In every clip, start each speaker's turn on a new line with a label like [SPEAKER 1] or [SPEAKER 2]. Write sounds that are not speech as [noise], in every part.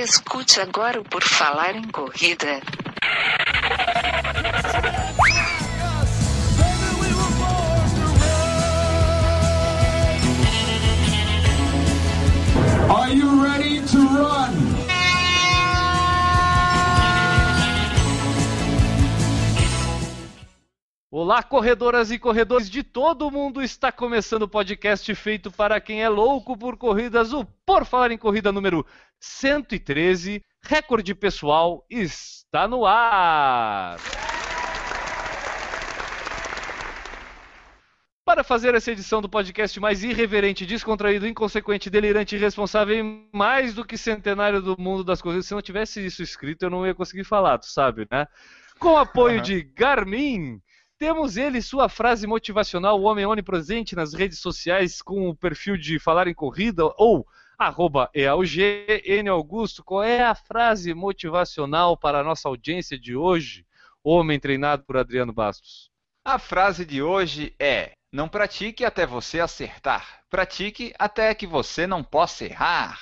[SPEAKER 1] Escute agora o Por Falar em Corrida.
[SPEAKER 2] Are you ready
[SPEAKER 3] Olá, corredoras e corredores de todo mundo! Está começando o podcast feito para quem é louco por corridas, o Por Falar em Corrida número 113, recorde pessoal, está no ar! Para fazer essa edição do podcast mais irreverente, descontraído, inconsequente, delirante, irresponsável e mais do que centenário do mundo das corridas, se não tivesse isso escrito eu não ia conseguir falar, tu sabe, né? Com apoio de Garmin, temos ele, sua frase motivacional, o homem onipresente nas redes sociais com o perfil de falar em corrida ou arroba Augusto, qual é a frase motivacional para a nossa audiência de hoje, homem treinado por Adriano Bastos?
[SPEAKER 4] A frase de hoje é: Não pratique até você acertar, pratique até que você não possa errar.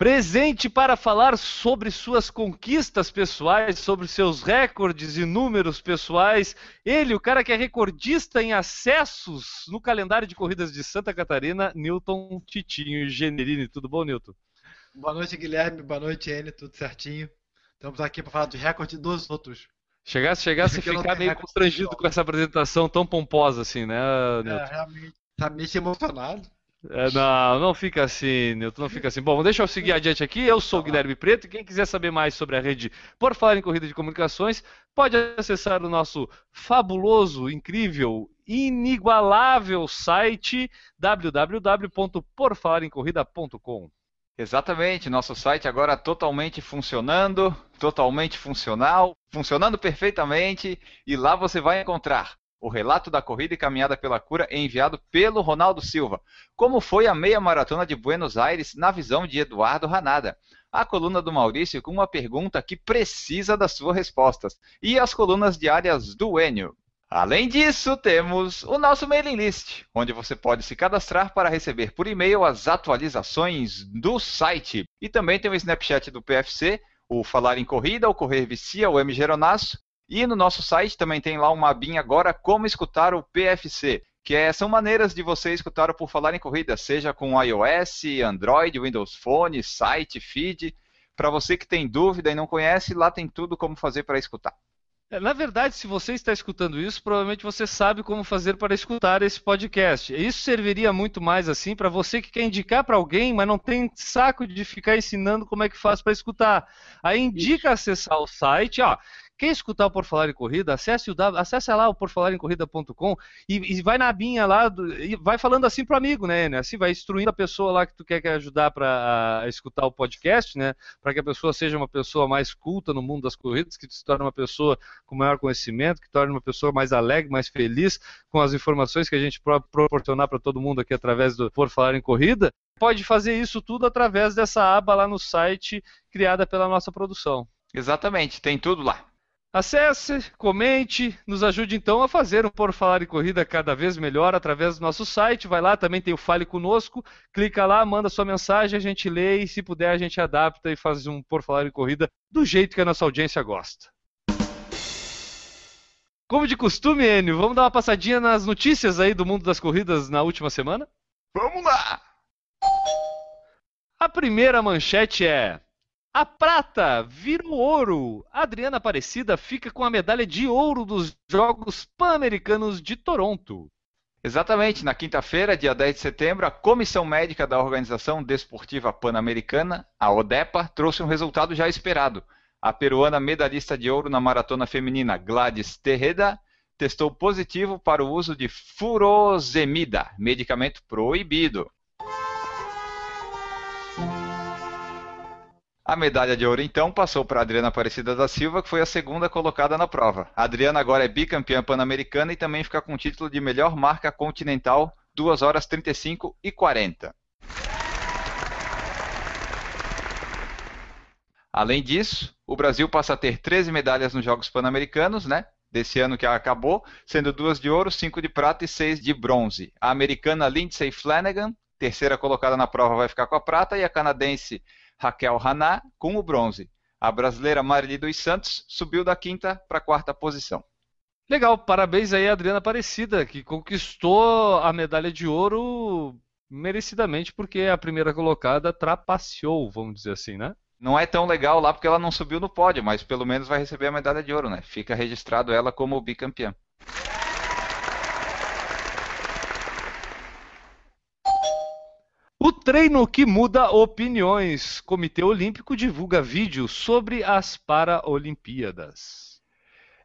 [SPEAKER 3] Presente para falar sobre suas conquistas pessoais, sobre seus recordes e números pessoais. Ele, o cara que é recordista em acessos no calendário de corridas de Santa Catarina, Newton Titinho Generini. Tudo bom, Newton?
[SPEAKER 5] Boa noite, Guilherme. Boa noite, N. Tudo certinho. Estamos aqui para falar do recorde dos outros.
[SPEAKER 3] Chegasse, chegasse a [laughs] ficar meio constrangido com essa apresentação tão pomposa assim, né, Newton?
[SPEAKER 5] É, realmente. Tá meio emocionado.
[SPEAKER 3] É, não, não fica assim, Nilton, não fica assim. Bom, deixa eu seguir adiante aqui. Eu sou o Guilherme Preto quem quiser saber mais sobre a rede Por Falar em Corrida de Comunicações, pode acessar o nosso fabuloso, incrível, inigualável site www.porfalaremcorrida.com.
[SPEAKER 4] Exatamente, nosso site agora totalmente funcionando, totalmente funcional, funcionando perfeitamente, e lá você vai encontrar o relato da corrida e caminhada pela cura é enviado pelo Ronaldo Silva. Como foi a meia maratona de Buenos Aires na visão de Eduardo Ranada? A coluna do Maurício com uma pergunta que precisa das suas respostas. E as colunas diárias do Enio. Além disso, temos o nosso mailing list, onde você pode se cadastrar para receber por e-mail as atualizações do site. E também tem o Snapchat do PFC, o Falar em Corrida, o Correr Vicia, o M. Geronasso, e no nosso site também tem lá uma abinha agora como escutar o PFC, que é, são maneiras de você escutar o Por Falar em Corrida, seja com iOS, Android, Windows Phone, site, feed. Para você que tem dúvida e não conhece, lá tem tudo como fazer para escutar.
[SPEAKER 3] É, na verdade, se você está escutando isso, provavelmente você sabe como fazer para escutar esse podcast. Isso serviria muito mais assim para você que quer indicar para alguém, mas não tem saco de ficar ensinando como é que faz para escutar. Aí indica acessar o site, ó. Quer escutar o Por Falar em Corrida? Acesse, o, acesse lá o porfalarencorrida.com e, e vai na abinha lá do, e vai falando assim pro amigo, né. Assim, vai instruindo a pessoa lá que tu quer ajudar para escutar o podcast, né? Para que a pessoa seja uma pessoa mais culta no mundo das corridas, que se torne uma pessoa com maior conhecimento, que torne uma pessoa mais alegre, mais feliz com as informações que a gente pro, proporcionar para todo mundo aqui através do Por Falar em Corrida. Pode fazer isso tudo através dessa aba lá no site criada pela nossa produção.
[SPEAKER 4] Exatamente, tem tudo lá.
[SPEAKER 3] Acesse, comente, nos ajude então a fazer um Por Falar em Corrida cada vez melhor através do nosso site. Vai lá, também tem o Fale Conosco, clica lá, manda sua mensagem, a gente lê e se puder a gente adapta e faz um Por Falar em Corrida do jeito que a nossa audiência gosta. Como de costume, Enio, vamos dar uma passadinha nas notícias aí do mundo das corridas na última semana?
[SPEAKER 4] Vamos lá!
[SPEAKER 3] A primeira manchete é a prata vira o ouro. Adriana Aparecida fica com a medalha de ouro dos Jogos Pan-Americanos de Toronto.
[SPEAKER 4] Exatamente, na quinta-feira, dia 10 de setembro, a Comissão Médica da Organização Desportiva Pan-Americana, a ODEPA, trouxe um resultado já esperado. A peruana medalhista de ouro na maratona feminina Gladys Terreda testou positivo para o uso de furosemida, medicamento proibido. A medalha de ouro, então, passou para Adriana Aparecida da Silva, que foi a segunda colocada na prova. A Adriana agora é bicampeã pan-americana e também fica com o título de melhor marca continental, 2 horas 35 e 40. Além disso, o Brasil passa a ter 13 medalhas nos Jogos Pan-Americanos, né? Desse ano que acabou, sendo duas de ouro, cinco de prata e seis de bronze. A americana Lindsay Flanagan Terceira colocada na prova vai ficar com a prata e a canadense Raquel Haná com o bronze. A brasileira Marili dos Santos subiu da quinta para a quarta posição.
[SPEAKER 3] Legal, parabéns aí a Adriana Aparecida, que conquistou a medalha de ouro merecidamente, porque a primeira colocada trapaceou, vamos dizer assim, né?
[SPEAKER 4] Não é tão legal lá porque ela não subiu no pódio, mas pelo menos vai receber a medalha de ouro, né? Fica registrado ela como bicampeã.
[SPEAKER 3] O treino que muda opiniões. Comitê Olímpico divulga vídeo sobre as Paralimpíadas.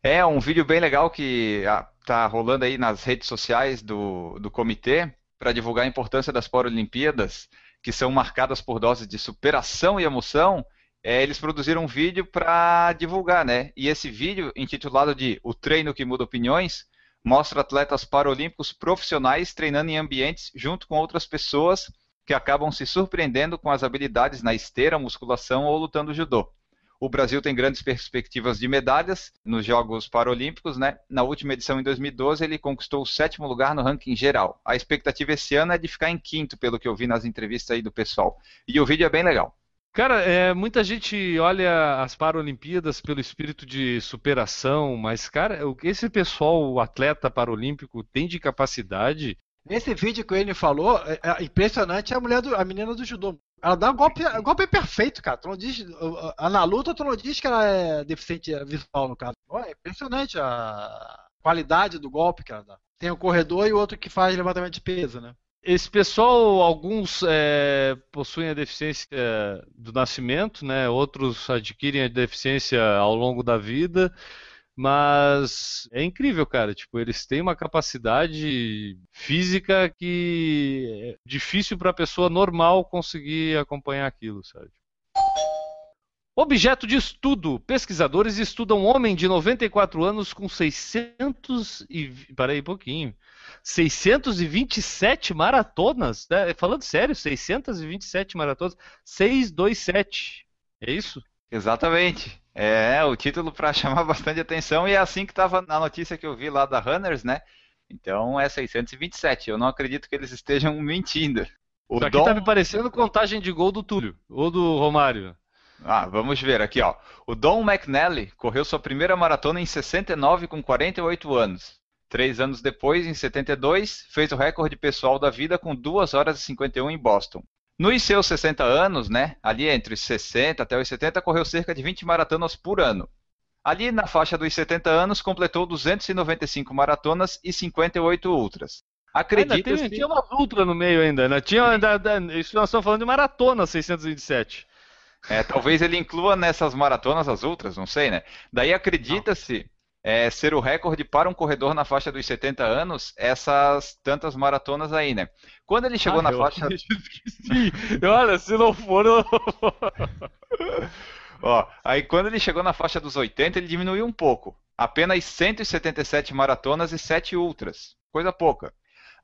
[SPEAKER 4] É um vídeo bem legal que está rolando aí nas redes sociais do, do comitê para divulgar a importância das Paralimpíadas, que são marcadas por doses de superação e emoção. É, eles produziram um vídeo para divulgar, né? E esse vídeo, intitulado de O Treino que Muda Opiniões, mostra atletas paralímpicos profissionais treinando em ambientes junto com outras pessoas que acabam se surpreendendo com as habilidades na esteira, musculação ou lutando judô. O Brasil tem grandes perspectivas de medalhas nos Jogos Paralímpicos, né? Na última edição, em 2012, ele conquistou o sétimo lugar no ranking geral. A expectativa esse ano é de ficar em quinto, pelo que eu vi nas entrevistas aí do pessoal. E o vídeo é bem legal.
[SPEAKER 3] Cara, é, muita gente olha as Paralimpíadas pelo espírito de superação, mas, cara, esse pessoal, o atleta paralímpico, tem de capacidade
[SPEAKER 5] Nesse vídeo que ele falou, é, é impressionante a mulher do, a menina do judô. Ela dá um golpe, um golpe perfeito, cara. Tu não diz, na luta, tu não diz que ela é deficiente visual, no caso. É impressionante a qualidade do golpe que ela dá. Tem o corredor e o outro que faz levantamento de peso, né?
[SPEAKER 3] Esse pessoal, alguns é, possuem a deficiência do nascimento, né? Outros adquirem a deficiência ao longo da vida. Mas é incrível, cara. Tipo, eles têm uma capacidade física que é difícil para a pessoa normal conseguir acompanhar aquilo, sabe? Objeto de estudo. Pesquisadores estudam homem de 94 anos com 600 e... Parei um pouquinho. 627 maratonas? Né? Falando sério, 627 maratonas. 627. É isso?
[SPEAKER 4] Exatamente. É, o título para [laughs] chamar bastante atenção e é assim que estava na notícia que eu vi lá da Runners, né? Então é 627. Eu não acredito que eles estejam [laughs] mentindo.
[SPEAKER 3] O Isso aqui Dom... tá me parecendo contagem de gol do Túlio ou do Romário.
[SPEAKER 4] Ah, vamos ver aqui, ó. O Don McNally correu sua primeira maratona em 69 com 48 anos. Três anos depois, em 72, fez o recorde pessoal da vida com 2 horas e 51 em Boston. Nos seus 60 anos, né, ali entre os 60 até os 70, correu cerca de 20 maratonas por ano. Ali na faixa dos 70 anos, completou 295 maratonas e 58 ultras.
[SPEAKER 3] Acredita ainda tinha uma ultra no meio ainda, né? Tinha, ainda, isso nós estamos falando de maratona 627.
[SPEAKER 4] É, talvez ele inclua nessas maratonas as ultras, não sei, né? Daí acredita-se é, ser o recorde para um corredor na faixa dos 70 anos essas tantas maratonas aí, né? Quando ele chegou ah, na eu faixa. [laughs]
[SPEAKER 3] Esqueci. Olha, se não for. [laughs]
[SPEAKER 4] Ó, aí quando ele chegou na faixa dos 80, ele diminuiu um pouco. Apenas 177 maratonas e 7 ultras. Coisa pouca.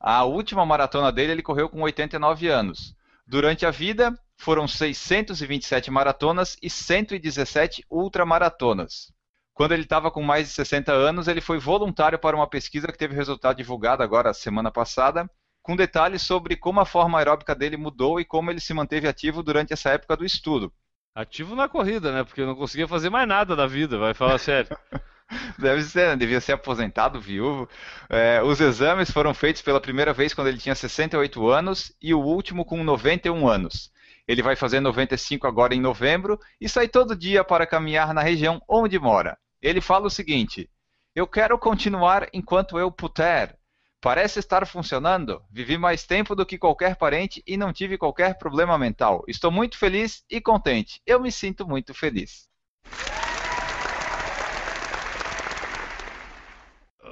[SPEAKER 4] A última maratona dele ele correu com 89 anos. Durante a vida, foram 627 maratonas e 117 ultramaratonas. Quando ele estava com mais de 60 anos, ele foi voluntário para uma pesquisa que teve resultado divulgado agora semana passada, com detalhes sobre como a forma aeróbica dele mudou e como ele se manteve ativo durante essa época do estudo.
[SPEAKER 3] Ativo na corrida, né? Porque não conseguia fazer mais nada da vida, vai falar sério. [laughs]
[SPEAKER 4] Deve ser, né? devia ser aposentado, viúvo. É, os exames foram feitos pela primeira vez quando ele tinha 68 anos e o último com 91 anos. Ele vai fazer 95 agora em novembro e sai todo dia para caminhar na região onde mora. Ele fala o seguinte: Eu quero continuar enquanto eu puder. Parece estar funcionando. Vivi mais tempo do que qualquer parente e não tive qualquer problema mental. Estou muito feliz e contente. Eu me sinto muito feliz.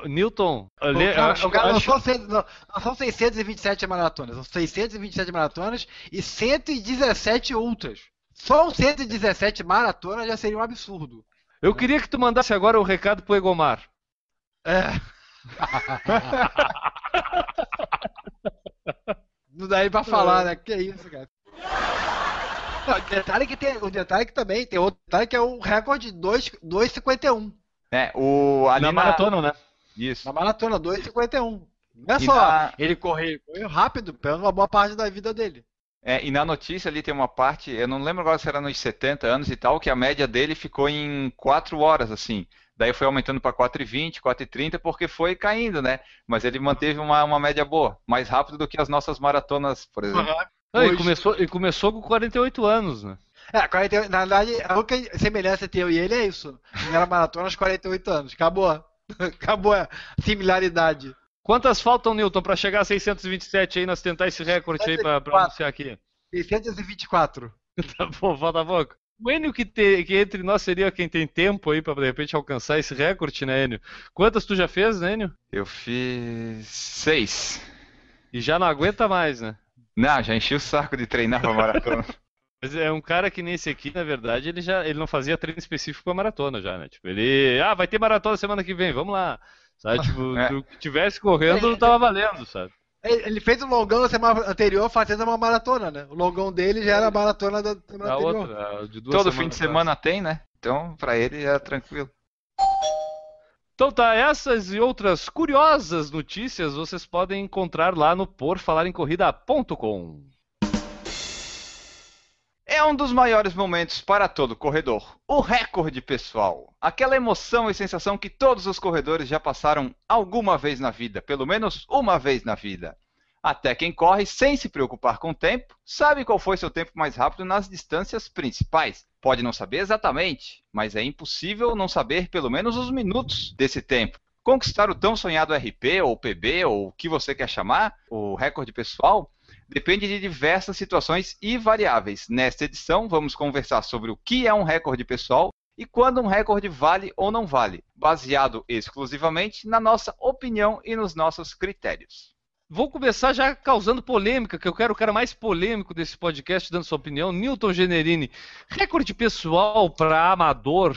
[SPEAKER 3] Newton,
[SPEAKER 5] ali, não, acho, não, acho... Não, são, não, não são 627 maratonas, são 627 maratonas e 117 outras. Só 117 maratonas já seria um absurdo.
[SPEAKER 3] Eu queria que tu mandasse agora o um recado pro Egomar.
[SPEAKER 5] É. [laughs] Não dá aí pra falar, né? Que isso, cara. Não, o detalhe que tem, o detalhe que também tem outro detalhe que é o recorde 2,51.
[SPEAKER 4] É, o
[SPEAKER 3] ali na maratona, né?
[SPEAKER 5] Isso. Na maratona 2,51. Não é
[SPEAKER 4] E
[SPEAKER 5] só
[SPEAKER 4] na-
[SPEAKER 5] ele correr, ele correu rápido, pegando uma boa parte da vida dele.
[SPEAKER 4] É, e na notícia ali tem uma parte, eu não lembro agora se era nos 70 anos e tal, que a média dele ficou em 4 horas, assim. Daí foi aumentando para 4,20, 4,30, porque foi caindo, né? Mas ele manteve uma, uma média boa, mais rápido do que as nossas maratonas, por exemplo.
[SPEAKER 3] Não, e, começou, e começou com 48 anos, né?
[SPEAKER 5] É, 40, na verdade, a única semelhança entre eu e ele é isso. Primeira maratona aos 48 anos. Acabou. [laughs] Acabou a similaridade.
[SPEAKER 3] Quantas faltam, Newton, pra chegar a 627 aí, nós tentar esse recorde aí
[SPEAKER 5] 624.
[SPEAKER 3] anunciar aqui?
[SPEAKER 5] 624. [laughs]
[SPEAKER 3] Tá bom, falta pouco. O Enio que, te- que entre nós seria quem tem tempo aí pra de repente alcançar esse recorde, né, Enio? Quantas tu já fez, né, Enio?
[SPEAKER 4] Eu fiz 6.
[SPEAKER 3] E já não aguenta mais, né?
[SPEAKER 4] Não, já enchi o saco de treinar pra maratona. [laughs]
[SPEAKER 3] Mas é um cara que nesse aqui, na verdade, ele já ele não fazia treino específico pra maratona já, né? Tipo, ele. Ah, vai ter maratona semana que vem, vamos lá. Sabe, [laughs] tipo,
[SPEAKER 4] É.
[SPEAKER 3] tu tivesse correndo, tava valendo, sabe?
[SPEAKER 5] Ele fez o longão na semana anterior fazendo uma maratona, né? O longão dele já era a maratona da semana
[SPEAKER 3] A
[SPEAKER 5] anterior.
[SPEAKER 3] outra, de duas
[SPEAKER 4] Todo fim de
[SPEAKER 3] atrás.
[SPEAKER 4] semana tem, né? Então, pra ele é tranquilo.
[SPEAKER 3] Então tá, essas e outras curiosas notícias vocês podem encontrar lá no porfalarencorrida.com.
[SPEAKER 4] É um dos maiores momentos para todo corredor. O recorde pessoal. Aquela emoção e sensação que todos os corredores já passaram alguma vez na vida, pelo menos uma vez na vida. Até quem corre sem se preocupar com o tempo, sabe qual foi seu tempo mais rápido nas distâncias principais. Pode não saber exatamente, mas é impossível não saber pelo menos os minutos desse tempo. Conquistar o tão sonhado RP ou PB ou o que você quer chamar, o recorde pessoal, depende de diversas situações e variáveis. Nesta edição, vamos conversar sobre o que é um recorde pessoal e quando um recorde vale ou não vale, baseado exclusivamente na nossa opinião e nos nossos critérios.
[SPEAKER 3] Vou começar já causando polêmica, que eu quero o cara mais polêmico desse podcast dando sua opinião. Newton Generini, recorde pessoal para amador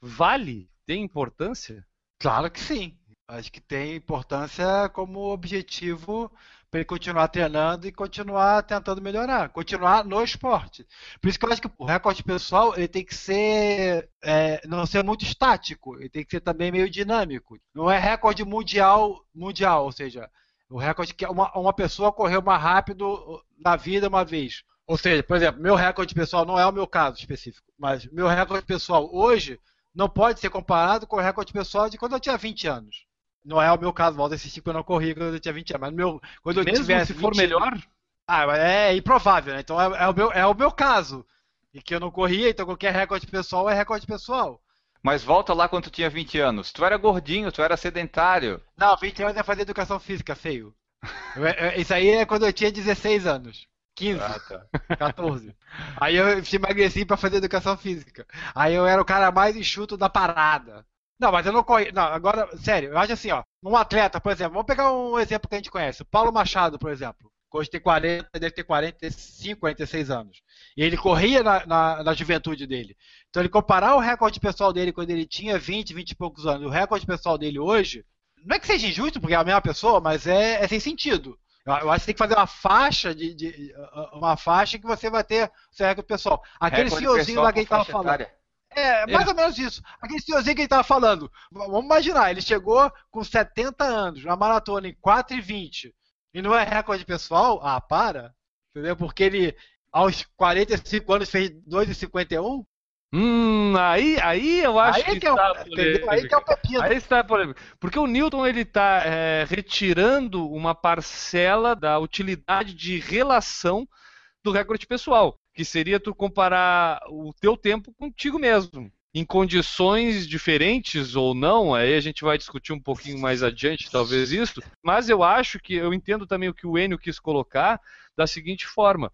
[SPEAKER 3] vale? Tem importância?
[SPEAKER 5] Claro que sim. Acho que tem importância como objetivo para ele continuar treinando e continuar tentando melhorar, continuar no esporte. Por isso que eu acho que o recorde pessoal ele tem que ser é, não ser muito estático, ele tem que ser também meio dinâmico. Não é recorde mundial mundial, ou seja, o recorde que uma, uma pessoa correu mais rápido na vida uma vez. Ou seja, por exemplo, meu recorde pessoal não é o meu caso específico, mas meu recorde pessoal hoje não pode ser comparado com o recorde pessoal de quando eu tinha 20 anos. Não é o meu caso, volta a insistir que eu não corri quando eu tinha 20 anos, mas no meu, quando eu
[SPEAKER 3] Mesmo
[SPEAKER 5] tivesse
[SPEAKER 3] se for
[SPEAKER 5] 20
[SPEAKER 3] melhor?
[SPEAKER 5] Ah, mas é improvável, né? Então é, é o meu, é o meu caso. E que eu não corria, então qualquer recorde pessoal é recorde pessoal.
[SPEAKER 4] Mas volta lá quando tu tinha 20 anos. Tu era gordinho, tu era sedentário.
[SPEAKER 5] Não, 20 anos é fazer educação física, feio. Eu- eu- Isso aí é quando eu tinha 16 anos. 15,
[SPEAKER 3] Ah, tá.
[SPEAKER 5] 14. Aí eu emagreci pra fazer educação física. Aí eu era o cara mais enxuto da parada. Não, mas eu não corri. Não, agora, sério, eu acho assim, ó. Um atleta, por exemplo, vamos pegar um exemplo que a gente conhece. O Paulo Machado, por exemplo. Hoje tem 40, deve ter 45, 46 anos. E ele corria na, na, na juventude dele. Então ele comparar o recorde pessoal dele quando ele tinha 20, 20 e poucos anos, e o recorde pessoal dele hoje, não é que seja injusto, porque é a mesma pessoa, mas é, é sem sentido. Eu, acho que tem que fazer uma faixa de, de- uma faixa que você vai ter o seu recorde pessoal. Aquele
[SPEAKER 4] Recorde
[SPEAKER 5] senhorzinho
[SPEAKER 4] pessoal
[SPEAKER 5] lá que ele tava
[SPEAKER 4] faixa
[SPEAKER 5] falando.
[SPEAKER 4] etária.
[SPEAKER 5] É, mais ou menos isso. Aquele senhorzinho que ele tava falando. Vamos imaginar, ele chegou com 70 anos, na maratona em 4 e 20 e não é recorde pessoal? Ah, para. Entendeu? Porque ele, aos 45 anos, fez 2,51?
[SPEAKER 3] Hum, aí, aí eu acho
[SPEAKER 5] Aí
[SPEAKER 3] que,
[SPEAKER 5] que é
[SPEAKER 3] está?
[SPEAKER 5] Aí que é o pepino.
[SPEAKER 3] Aí está a polêmica. Porque o Newton ele está retirando uma parcela da utilidade de relação do recorde pessoal, que seria tu comparar o teu tempo contigo mesmo. Em condições diferentes ou não, aí a gente vai discutir um pouquinho mais adiante, talvez isso. Mas eu acho que eu entendo também o que o Enio quis colocar da seguinte forma.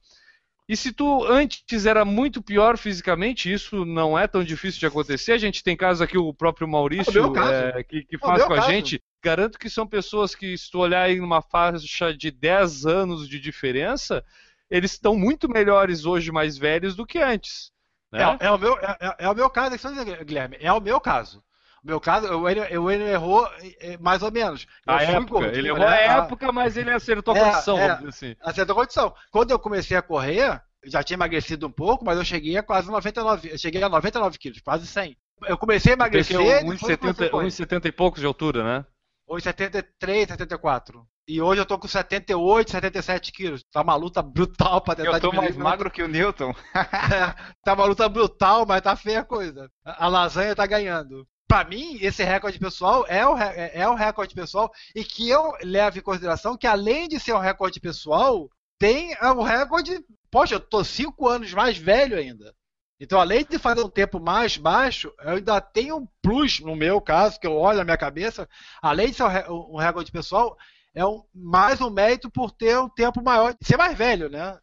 [SPEAKER 3] E se tu antes era muito pior fisicamente, isso não é tão difícil de acontecer. A gente tem casos aqui, o próprio
[SPEAKER 5] o
[SPEAKER 3] Maurício,
[SPEAKER 5] caso.
[SPEAKER 3] é, que, que
[SPEAKER 5] o
[SPEAKER 3] faz com a
[SPEAKER 5] caso.
[SPEAKER 3] gente. Garanto que são pessoas que, se tu olhar aí numa faixa de 10 anos de diferença, eles estão muito melhores hoje, mais velhos, do que antes. Né?
[SPEAKER 5] É, é o meu, é, é- é o meu caso, é Guilherme. É o meu caso. O meu caso, o Enio errou eh, mais ou menos. Eu
[SPEAKER 3] a época.
[SPEAKER 5] gordinho,
[SPEAKER 3] Ele errou
[SPEAKER 5] né?
[SPEAKER 3] a
[SPEAKER 5] A-
[SPEAKER 3] época, mas ele acertou a
[SPEAKER 5] É,
[SPEAKER 3] condição,
[SPEAKER 5] é.
[SPEAKER 3] dizer assim.
[SPEAKER 5] a certa condição. Quando eu comecei a correr, já tinha emagrecido um pouco, mas eu cheguei a quase 99, eu cheguei a 99 quilos, quase 100. Eu comecei a emagrecer
[SPEAKER 3] é
[SPEAKER 5] depois eu comecei a
[SPEAKER 3] 1,70
[SPEAKER 5] correr.
[SPEAKER 3] 1,70 e poucos de altura, né?
[SPEAKER 5] Ou em 73, 74. E hoje eu tô com 78, 77 quilos. Tá uma luta brutal pra tentar
[SPEAKER 4] Eu tô mais magro que o Newton. [laughs]
[SPEAKER 5] tá uma luta brutal, mas tá feia a coisa. A lasanha tá ganhando. Pra mim, esse recorde pessoal é o, é é o recorde pessoal e que eu levo em consideração que além de ser um recorde pessoal, tem é, o recorde. Poxa, eu tô cinco anos mais velho ainda. Então, além de fazer um tempo mais baixo, eu ainda tenho um plus, no meu caso, que eu olho na minha cabeça, além de ser um re- recorde pessoal, é um, mais um mérito por ter um tempo maior, ser mais velho, né?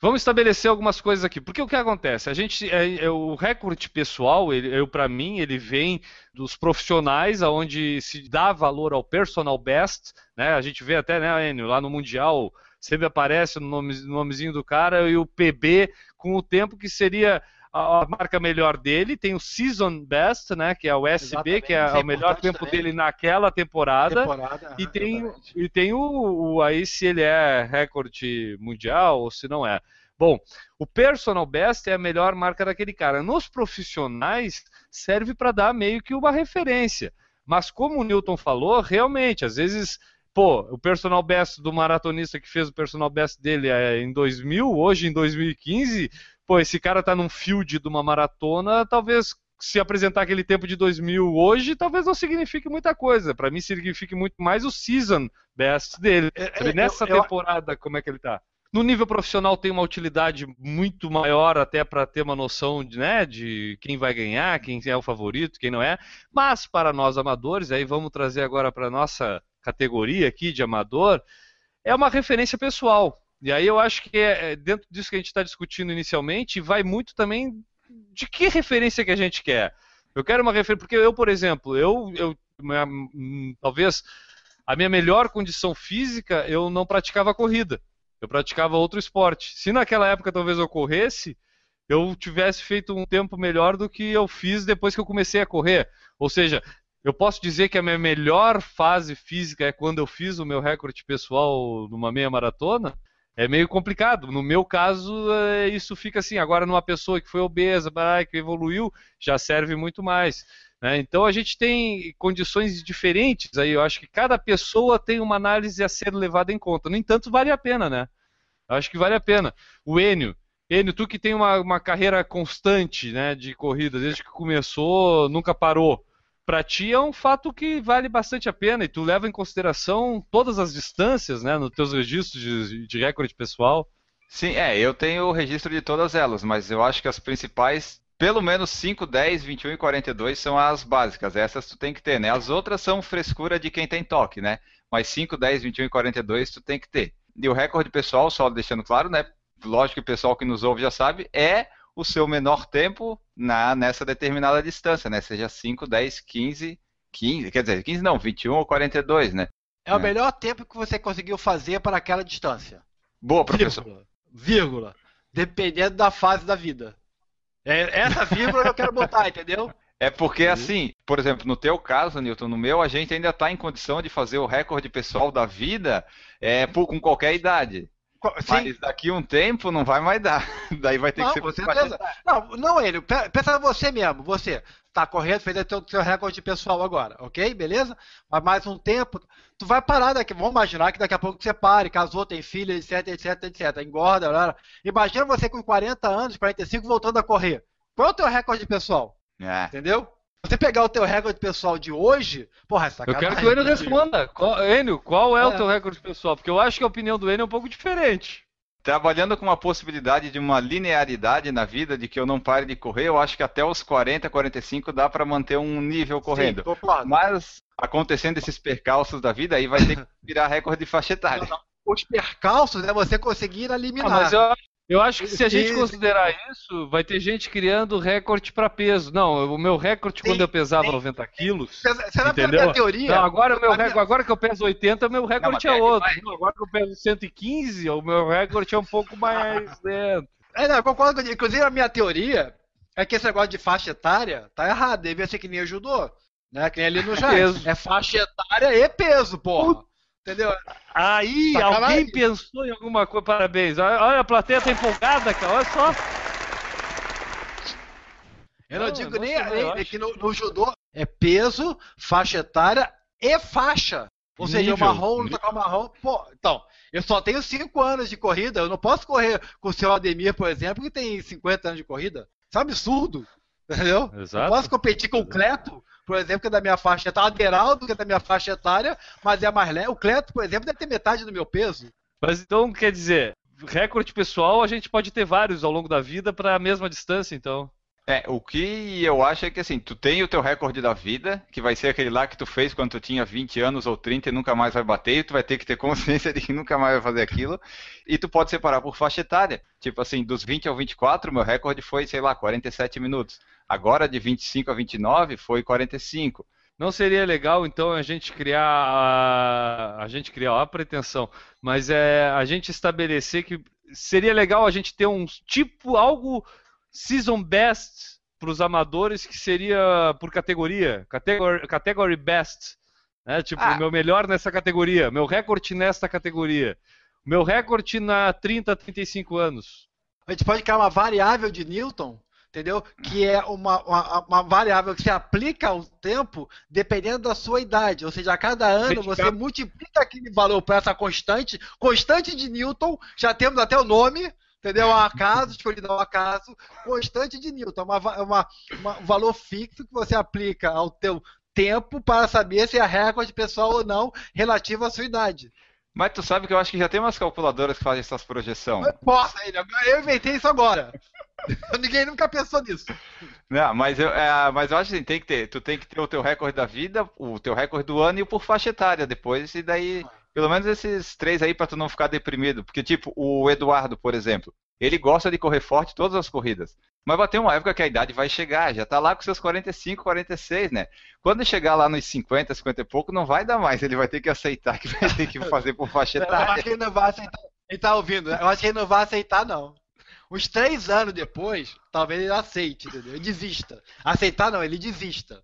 [SPEAKER 3] Vamos estabelecer algumas coisas aqui. Porque o que acontece? A gente, é, é, o recorde pessoal, ele, eu para mim, ele vem dos profissionais, aonde se dá valor ao personal best, né? A gente vê até, né, Enio, lá no mundial sempre aparece o nome, nomezinho do cara e o PB com o tempo que seria a, a marca melhor dele. Tem o season best, né? Que é o SB, que é,
[SPEAKER 5] Exatamente, é
[SPEAKER 3] o melhor tempo
[SPEAKER 5] também.
[SPEAKER 3] dele naquela temporada.
[SPEAKER 5] Temporada.
[SPEAKER 3] E tem,
[SPEAKER 5] exatamente.
[SPEAKER 3] e tem o, o- aí se ele é recorde mundial ou se não é. Bom, o personal best é a melhor marca daquele cara. Nos profissionais serve para dar meio que uma referência. Mas como o Newton falou, realmente, às vezes, pô, o personal best do maratonista que fez o personal best dele é em 2000, hoje em 2015, pô, esse cara tá num field de uma maratona, talvez se apresentar aquele tempo de 2000 hoje, talvez não signifique muita coisa. Para mim signifique muito mais o season best dele.
[SPEAKER 5] É, é,
[SPEAKER 3] Nessa
[SPEAKER 5] eu- eu-
[SPEAKER 3] temporada, como é que ele tá? No nível profissional tem uma utilidade muito maior até para ter uma noção de, né, de quem vai ganhar, quem é o favorito, quem não é. Mas para nós amadores, aí vamos trazer agora para nossa categoria aqui de amador, é uma referência pessoal. E aí eu acho que é, é dentro disso que a gente está discutindo inicialmente, vai muito também de que referência que a gente quer. Eu quero uma referência, porque eu, por exemplo, eu, eu minha- talvez a minha melhor condição física, eu não praticava corrida. Eu praticava outro esporte. Se naquela época talvez eu corresse, eu tivesse feito um tempo melhor do que eu fiz depois que eu comecei a correr. Ou seja, eu posso dizer que a minha melhor fase física é quando eu fiz o meu recorde pessoal numa meia maratona? É meio complicado. No meu caso, é, isso fica assim. Agora, numa pessoa que foi obesa, que evoluiu, já serve muito mais. né? Então, a gente tem condições diferentes aí. Eu acho que cada pessoa tem uma análise a ser levada em conta. No entanto, vale a pena, né? Eu acho que vale a pena. O Enio, Enio, tu que tem uma, uma carreira constante né, de corrida, desde que começou, nunca parou. Pra ti é um fato que vale bastante a pena e tu leva em consideração todas as distâncias, né, nos teus registros de, de recorde pessoal.
[SPEAKER 4] Sim, é, eu tenho o registro de todas elas, mas eu acho que as principais, pelo menos 5, 10, 21 e 42 são as básicas. Essas tu tem que ter, né? As outras são frescura de quem tem toque, né? Mas 5, 10, 21 e 42 tu tem que ter. E o recorde pessoal, só deixando claro, né? Lógico que o pessoal que nos ouve já sabe, é o seu menor tempo na, nessa determinada distância, né? Seja 5, 10, 15, 15, quer dizer, 15 não, 21 ou 42, né?
[SPEAKER 5] É o
[SPEAKER 4] É.
[SPEAKER 5] melhor tempo que você conseguiu fazer para aquela distância.
[SPEAKER 4] Boa, professor.
[SPEAKER 5] Vírgula. Vírgula. Dependendo da fase da vida. É, essa vírgula que eu quero botar, [laughs] entendeu?
[SPEAKER 4] É porque, assim, por exemplo, no teu caso, Newton, no meu, a gente ainda está em condição de fazer o recorde pessoal da vida é, por- com qualquer idade.
[SPEAKER 5] Sim.
[SPEAKER 4] Mas daqui um tempo não vai mais dar. [laughs] Daí vai ter
[SPEAKER 5] Não,
[SPEAKER 4] que ser
[SPEAKER 5] certeza. Não, não ele. Pe- Pensa você mesmo. Você tá correndo, fez o teu, teu recorde pessoal agora, ok? Beleza? Mas mais um tempo, tu vai parar daqui. Vamos imaginar que daqui a pouco você pare, casou, tem filha, etc, etc, etc. Engorda, blá. Imagina você com 40 anos, 45, voltando a correr. Qual é o teu recorde pessoal?
[SPEAKER 4] É.
[SPEAKER 5] Entendeu? Você pegar o teu recorde pessoal de hoje, porra, é
[SPEAKER 3] Eu quero que o Enio responda. Qual, Enio, qual é, o
[SPEAKER 5] É.
[SPEAKER 3] teu recorde pessoal? Porque eu acho que a opinião do Enio é um pouco diferente.
[SPEAKER 4] Trabalhando com a possibilidade de uma linearidade na vida, de que eu não pare de correr, eu acho que até os 40, 45 dá para manter um nível correndo.
[SPEAKER 5] Sim, concordo.
[SPEAKER 4] Mas acontecendo esses percalços da vida, aí vai ter que virar recorde de faixa etária.
[SPEAKER 5] Os percalços é você conseguir
[SPEAKER 3] Ah,
[SPEAKER 5] eliminar.
[SPEAKER 3] mas eu, eu acho que se a gente considerar isso, vai ter gente criando recorde para peso. Não, o meu recorde quando eu pesava
[SPEAKER 5] sim.
[SPEAKER 3] 90 quilos.
[SPEAKER 5] Você a
[SPEAKER 3] Entendeu?
[SPEAKER 5] minha teoria?
[SPEAKER 3] Não, agora, o meu
[SPEAKER 5] A minha-
[SPEAKER 3] recorde, agora que eu peso 80, meu recorde
[SPEAKER 4] mas
[SPEAKER 3] é
[SPEAKER 4] pega,
[SPEAKER 3] outro. Não, agora que eu peso 115, o meu recorde é um pouco mais [laughs] dentro.
[SPEAKER 5] É, não, eu concordo com Inclusive, a minha teoria é que esse negócio de faixa etária tá errado. Devia ser que nem o judô. Né? Que nem ali no Jair.
[SPEAKER 3] Peso.
[SPEAKER 5] É faixa etária e peso, porra. Entendeu?
[SPEAKER 3] Aí,
[SPEAKER 5] Sacanagem.
[SPEAKER 3] alguém pensou em alguma coisa. Parabéns. Olha, olha, a plateia tá empolgada, cara. Olha só.
[SPEAKER 5] Eu não,
[SPEAKER 3] Não,
[SPEAKER 5] digo
[SPEAKER 3] não
[SPEAKER 5] nem, nem
[SPEAKER 3] acho.
[SPEAKER 5] que no, no judô é peso, faixa etária e faixa. Ou seja, o
[SPEAKER 3] Nível.
[SPEAKER 5] marrom luta com o marrom. Pô, então, eu só tenho 5 anos de corrida, eu não posso correr com o seu Ademir, por exemplo, que tem 50 anos de corrida. Isso é um absurdo. Entendeu?
[SPEAKER 3] Exato.
[SPEAKER 5] Eu posso competir com o Cleto, por exemplo, que é da minha faixa etária, o Aderaldo, que é da minha faixa etária, mas é mais leve. O Cleto, por exemplo, deve ter metade do meu peso.
[SPEAKER 3] Mas então, quer dizer, recorde pessoal a gente pode ter vários ao longo da vida para a mesma distância, então.
[SPEAKER 4] É, o que eu acho é que assim, tu tem o teu recorde da vida, que vai ser aquele lá que tu fez quando tu tinha 20 anos ou 30 e nunca mais vai bater, e tu vai ter que ter consciência de que nunca mais vai fazer aquilo, e tu pode separar por faixa etária. Tipo assim, dos 20 ao 24, meu recorde foi, sei lá, 47 minutos. Agora, de 25 a 29, foi 45.
[SPEAKER 3] Não seria legal então a gente criar a, a gente criar ó, a pretensão, mas é a gente estabelecer que seria legal a gente ter um tipo algo season best para os amadores que seria por categoria, category, category best, né? Tipo,
[SPEAKER 4] Ah.
[SPEAKER 3] meu melhor nessa categoria, meu recorde nesta categoria, meu recorde na 30 35 anos.
[SPEAKER 5] A gente pode criar uma variável de Newton, entendeu? Que é uma, uma, uma variável que se aplica ao tempo dependendo da sua idade. Ou seja, a cada ano você multiplica aquele valor para essa constante. Constante de Newton, já temos até o nome, entendeu? Um acaso, [laughs] escolhido ao acaso. Constante de Newton, uma, va- uma, uma- um valor fixo que você aplica ao teu tempo para saber se é recorde pessoal ou não relativo à sua idade.
[SPEAKER 4] Mas tu sabe que eu acho que já tem umas calculadoras que fazem essas projeções.
[SPEAKER 5] Ele, eu inventei isso agora. [laughs] Ninguém nunca pensou nisso.
[SPEAKER 4] Não, mas eu, é, mas eu acho que tem que ter. Tu tem que ter o teu recorde da vida, o teu recorde do ano e o por faixa etária depois, e daí, pelo menos esses três aí pra tu não ficar deprimido. Porque, tipo, o Eduardo, por exemplo, ele gosta de correr forte todas as corridas. Mas vai ter uma época que a idade vai chegar, já tá lá com seus 45, 46, né? Quando chegar lá nos 50, 50 e pouco, não vai dar mais. Ele vai ter que aceitar que vai ter que fazer por faixa
[SPEAKER 5] Eu acho
[SPEAKER 4] etária.
[SPEAKER 5] que ele não vai aceitar. Ele tá ouvindo, né? Eu acho que ele não vai aceitar, não. Uns três anos depois, talvez ele aceite, entendeu? Ele desista. Aceitar não, ele desista.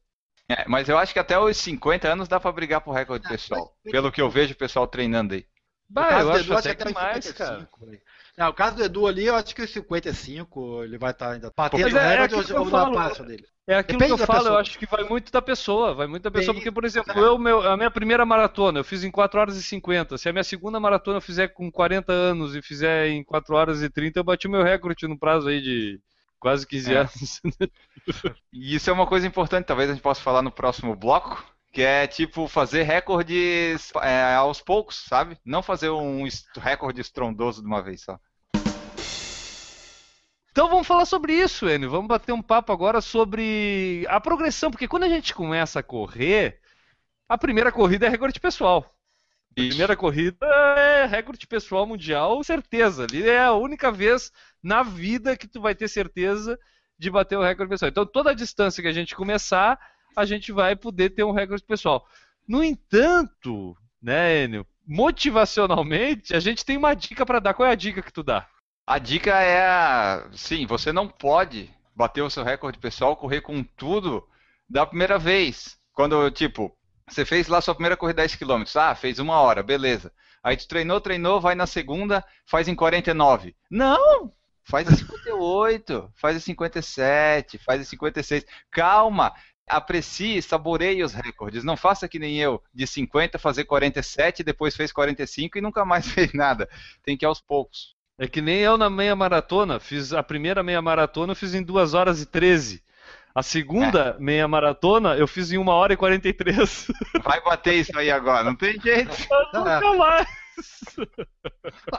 [SPEAKER 4] É, mas eu acho que até os 50 anos dá pra brigar por recorde pessoal. Pelo que eu vejo o pessoal treinando aí.
[SPEAKER 3] Bah, eu acho até que
[SPEAKER 5] uns
[SPEAKER 3] mais,
[SPEAKER 5] 55,
[SPEAKER 3] cara.
[SPEAKER 5] aí. Não, o caso do Edu ali, eu acho que os 55 ele vai estar ainda batendo
[SPEAKER 3] Mas é- é
[SPEAKER 5] recorde
[SPEAKER 3] aquilo
[SPEAKER 5] ou
[SPEAKER 3] que eu
[SPEAKER 5] ou na dele.
[SPEAKER 3] É aquilo
[SPEAKER 5] Depende
[SPEAKER 3] que eu falo, eu
[SPEAKER 5] pessoa.
[SPEAKER 3] acho que vai muito da pessoa, vai muito da pessoa, porque, por exemplo,
[SPEAKER 5] é.
[SPEAKER 3] eu, meu, a minha primeira maratona eu fiz em 4 horas e 50. Se a minha segunda maratona eu fizer com 40 anos e fizer em 4 horas e 30, eu bati o meu recorde no prazo aí de quase 15
[SPEAKER 4] É.
[SPEAKER 3] anos. [laughs]
[SPEAKER 4] E isso é uma coisa importante, talvez a gente possa falar no próximo bloco, que é tipo fazer recordes é, aos poucos, sabe? Não fazer um recorde estrondoso de uma vez só.
[SPEAKER 3] Então vamos falar sobre isso, Enio. Vamos bater um papo agora sobre a progressão, porque quando a gente começa a correr, a primeira corrida é recorde pessoal. A primeira corrida é recorde pessoal mundial, certeza. Ali é a única vez na vida que tu vai ter certeza de bater o recorde pessoal. Então toda a distância que a gente começar, a gente vai poder ter um recorde pessoal. No entanto, né, Enio, motivacionalmente, a gente tem uma dica para dar. Qual é a dica que tu dá?
[SPEAKER 4] A dica é, sim, você não pode bater o seu recorde pessoal, correr com tudo da primeira vez. Quando, tipo, você fez lá sua primeira corrida 10 km, ah, fez uma hora, beleza. Aí tu treinou, treinou, vai na segunda, faz em 49. Não! Faz em 58, faz em 57, faz em 56. Calma! Aprecie, saboreie os recordes. Não faça que nem eu, de 50 fazer 47, depois fez 45 e nunca mais [laughs] fez nada. Tem que ir aos poucos.
[SPEAKER 3] É que nem eu na meia maratona. Fiz a primeira meia maratona, eu fiz em 2 horas e 13. A segunda meia maratona, eu fiz em 1 hora e 43. [laughs]
[SPEAKER 4] Vai bater isso aí agora, não tem jeito. [laughs]
[SPEAKER 5] É.
[SPEAKER 3] Nunca mais.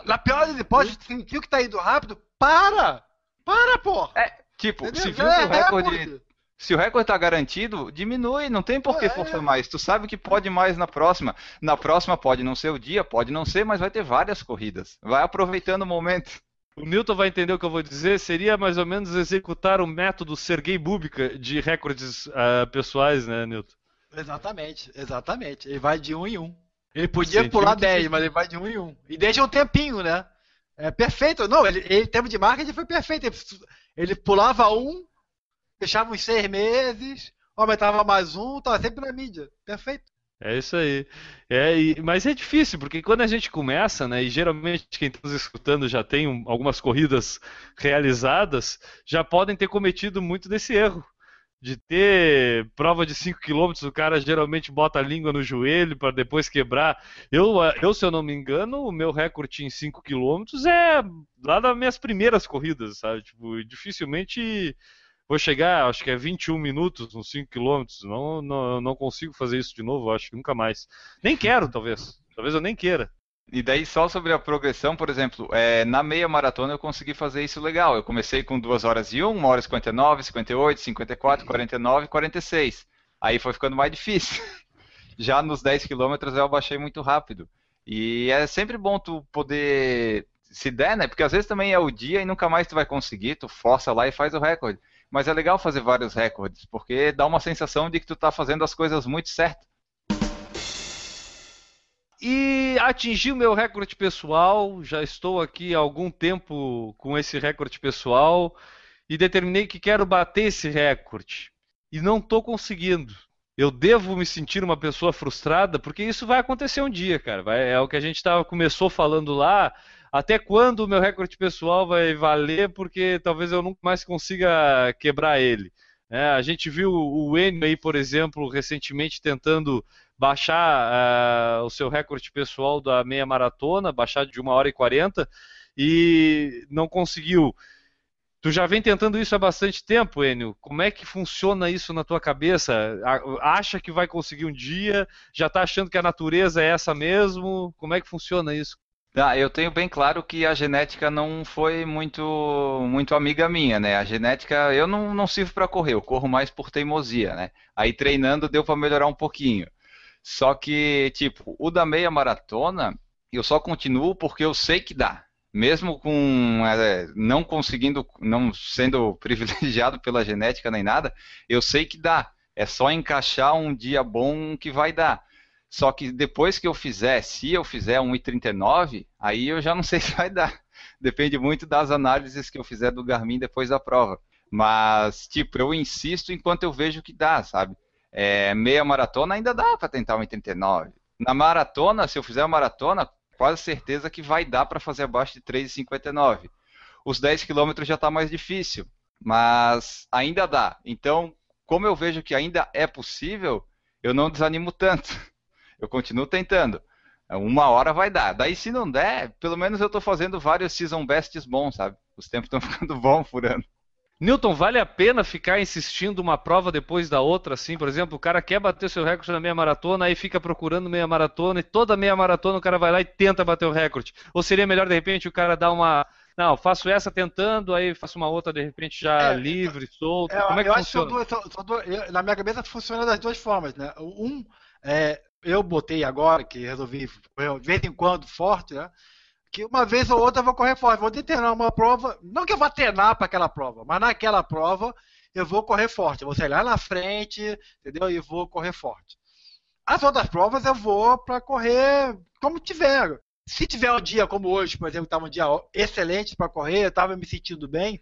[SPEAKER 5] Na pior das hipóteses, sentiu que tá indo rápido, para! Para, pô!
[SPEAKER 4] Tipo,
[SPEAKER 5] Entendeu?
[SPEAKER 4] se viu que
[SPEAKER 5] é
[SPEAKER 4] o recorde,
[SPEAKER 5] recorde.
[SPEAKER 4] Se o recorde tá garantido, diminui, não tem por que
[SPEAKER 5] É.
[SPEAKER 4] forçar mais. Tu sabe que pode mais na próxima. Na próxima pode não ser o dia, pode não ser, mas vai ter várias corridas. Vai aproveitando o momento.
[SPEAKER 3] O Newton vai entender o que eu vou dizer. Seria mais ou menos executar o método Sergei Bubka de recordes ah, pessoais, né, Newton?
[SPEAKER 5] Exatamente, exatamente. Ele vai de um em um. Ele podia
[SPEAKER 3] Sim,
[SPEAKER 5] pular
[SPEAKER 3] time que
[SPEAKER 5] 10,
[SPEAKER 3] fica.
[SPEAKER 5] mas ele vai de um em um. E deixa um tempinho, né? É perfeito. Não, ele, ele em termos de marketing foi perfeito. Ele, ele pulava um, fechava uns seis meses, aumentava mais um, tava sempre na mídia. Perfeito.
[SPEAKER 3] É isso aí. É, e- mas é difícil, porque quando a gente começa, né, e geralmente quem está nos escutando já tem um- algumas corridas realizadas, já podem ter cometido muito desse erro. de ter prova de 5 km, o cara geralmente bota a língua no joelho para depois quebrar. Eu, eu, se eu não me engano, o meu recorde em 5 km é lá das minhas primeiras corridas, sabe? Tipo, dificilmente vou chegar, acho que é 21 minutos nos 5 km. Não, não, não consigo fazer isso de novo, acho que nunca mais. Nem quero, talvez. Talvez eu nem queira.
[SPEAKER 4] E daí, só sobre a progressão, por exemplo, é, na meia maratona eu consegui fazer isso legal. Eu comecei com 2 horas e 1, 1 hora e 59, 58, 54, 49, 46. Aí foi ficando mais difícil. [laughs] Já nos 10 quilômetros eu baixei muito rápido. E é sempre bom tu poder, se der, né? Porque às vezes também é o dia e nunca mais tu vai conseguir, tu força lá e faz o recorde. Mas é legal fazer vários recordes, porque dá uma sensação de que tu tá fazendo as coisas muito certo.
[SPEAKER 3] E atingi o meu recorde pessoal. Já estou aqui há algum tempo com esse recorde pessoal e determinei que quero bater esse recorde. E não estou conseguindo. Eu devo me sentir uma pessoa frustrada, porque isso vai acontecer um dia, cara. É o que a gente tava, começou falando lá. Até quando o meu recorde pessoal vai valer, porque talvez eu nunca mais consiga quebrar ele. É, a gente viu o Enio aí, por exemplo, recentemente tentando baixar uh, o seu recorde pessoal da meia maratona, baixar de 1 hora e 40 e não conseguiu. Tu já vem tentando isso há bastante tempo, Enio. Como é que funciona isso na tua cabeça? Acha que vai conseguir um dia? Já está achando que a natureza é essa mesmo? Como é que funciona isso?
[SPEAKER 4] Ah, eu tenho bem claro que a genética não foi muito muito amiga minha, né? A genética, eu não, não sirvo para correr, eu corro mais por teimosia, né? Aí treinando deu para melhorar um pouquinho. Só que, tipo, o da meia maratona, eu só continuo porque eu sei que dá. Mesmo com é, não conseguindo, não sendo [laughs] privilegiado pela genética nem nada, eu sei que dá. É só encaixar um dia bom que vai dar. Só que depois que eu fizer, se eu fizer 1,39, aí eu já não sei [laughs] se vai dar. Depende muito das análises que eu fizer do Garmin depois da prova. Mas, tipo, eu insisto enquanto eu vejo que dá, sabe? É, meia maratona ainda dá para tentar 1,39. Na maratona, se eu fizer a maratona, quase certeza que vai dar para fazer abaixo de 3,59. Os 10 quilômetros já está mais difícil, mas ainda dá. Então, como eu vejo que ainda é possível, eu não desanimo tanto. [laughs] Eu continuo tentando. Uma hora vai dar. Daí, se não der, pelo menos eu estou fazendo vários season bests bons, sabe? Os tempos estão [laughs] ficando bons furando.
[SPEAKER 3] Newton, vale a pena ficar insistindo uma prova depois da outra, assim? Por exemplo, o cara quer bater seu recorde na meia maratona, aí fica procurando meia maratona, e toda meia maratona o cara vai lá e tenta bater o recorde. Ou seria melhor, de repente, o cara dar uma. Não, faço essa tentando, aí faço uma outra, de repente, já é, livre, solto. É, Como é que eu funciona? Acho que são duas,
[SPEAKER 5] são duas, na minha cabeça funciona das duas formas, né? Um, é, eu botei agora, que resolvi, de vez em quando, forte, né? que uma vez ou outra eu vou correr forte. Vou treinar uma prova, não que eu vá treinar para aquela prova, mas naquela prova eu vou correr forte. Eu vou sair lá na frente, entendeu? E vou correr forte. As outras provas eu vou para correr como tiver. Se tiver um dia como hoje, por exemplo, estava um dia excelente para correr, eu estava me sentindo bem,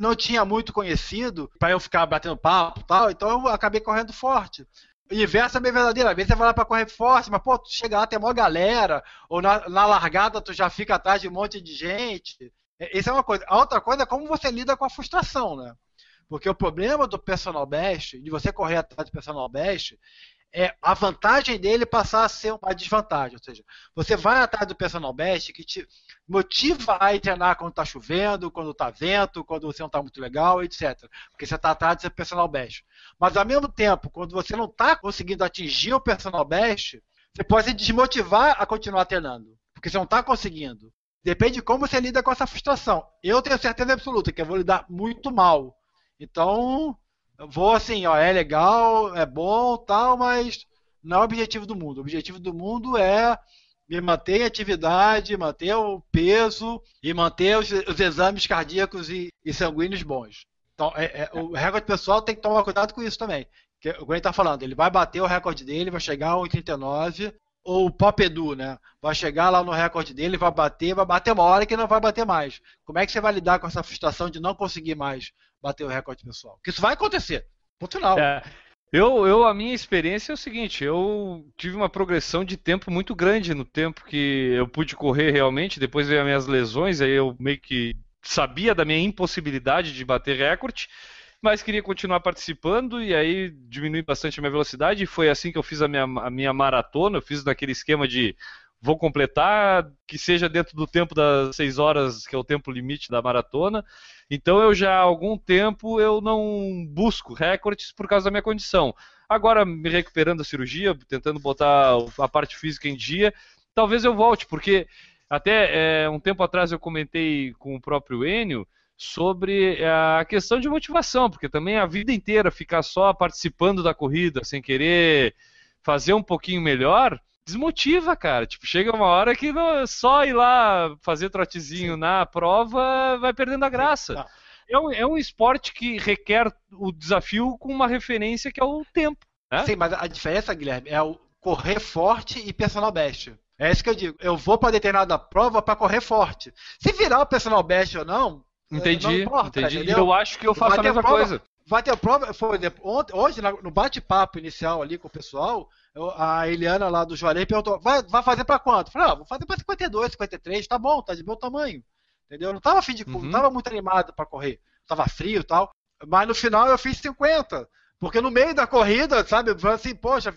[SPEAKER 5] não tinha muito conhecido para eu ficar batendo papo e tal, então eu acabei correndo forte. Inverso é bem verdadeiro. Às vezes você vai lá pra correr forte, mas, pô, tu chega lá, tem uma galera, ou na, na, largada tu já fica atrás de um monte de gente. Isso é uma coisa. A outra coisa é como você lida com a frustração, né? Porque o problema do personal best, de você correr atrás do personal best, é a vantagem dele passar a ser uma desvantagem. Ou seja, você vai atrás do personal best que te motiva a treinar quando está chovendo, quando está vento, quando você não está muito legal, etc. Porque você está atrás do seu personal best. Mas ao mesmo tempo, quando você não está conseguindo atingir o personal best, você pode se desmotivar a continuar treinando. Porque você não está conseguindo. Depende de como você lida com essa frustração. Eu tenho certeza absoluta que eu vou lidar muito mal. Então, vou assim, ó, é legal, é bom, tal, mas não é o objetivo do mundo. O objetivo do mundo é me manter em atividade, manter o peso e manter os, os exames cardíacos e, e, sanguíneos bons. Então, é, é, o recorde pessoal tem que tomar cuidado com isso também. Que, o Gwen está falando, ele vai bater o recorde dele, vai chegar a 1,39, ou o Papedu, né? Vai chegar lá no recorde dele, vai bater, vai bater uma hora que não vai bater mais. Como é que você vai lidar com essa frustração de não conseguir mais bater o recorde pessoal. Porque isso vai acontecer. Ponto final. É.
[SPEAKER 3] Eu, eu, a minha experiência é o seguinte, eu tive uma progressão de tempo muito grande no tempo que eu pude correr realmente, depois veio as minhas lesões, aí eu meio que sabia da minha impossibilidade de bater recorde, mas queria continuar participando e aí diminui bastante a minha velocidade. E foi assim que eu fiz a minha, a minha maratona. Eu fiz naquele esquema de vou completar, que seja dentro do tempo das 6 horas, que é o tempo limite da maratona. Então eu já há algum tempo eu não busco recordes por causa da minha condição. Agora me recuperando da cirurgia, tentando botar a parte física em dia, talvez eu volte, porque até é, um tempo atrás eu comentei com o próprio Enio sobre é, a questão de motivação, porque também a vida inteira ficar só participando da corrida, sem querer fazer um pouquinho melhor, desmotiva, cara. Tipo, chega uma hora que não, só ir lá fazer trotezinho Sim. na prova vai perdendo a graça. É um, é um esporte que requer o desafio com uma referência que é o tempo. Né?
[SPEAKER 5] Sim, mas a diferença, Guilherme, é o correr forte e personal best. É isso que eu digo. Eu vou para determinada prova para correr forte. Se virar o personal best ou não,
[SPEAKER 3] Entendi, não importa, entendi. Entendeu? Eu acho que eu faço a mesma
[SPEAKER 5] prova,
[SPEAKER 3] coisa.
[SPEAKER 5] Vai ter prova, por exemplo, ontem, hoje no bate-papo inicial ali com o pessoal, eu, a Eliana lá do Juarez perguntou, vai, vai fazer para quanto? Eu falei, ah, vou fazer para 52, 53, tá bom, tá de meu tamanho. Entendeu? Eu não tava afim de, uhum. não tava muito animado para correr. Tava frio e tal. Mas no final eu fiz 50. Porque no meio da corrida, sabe, assim, poxa,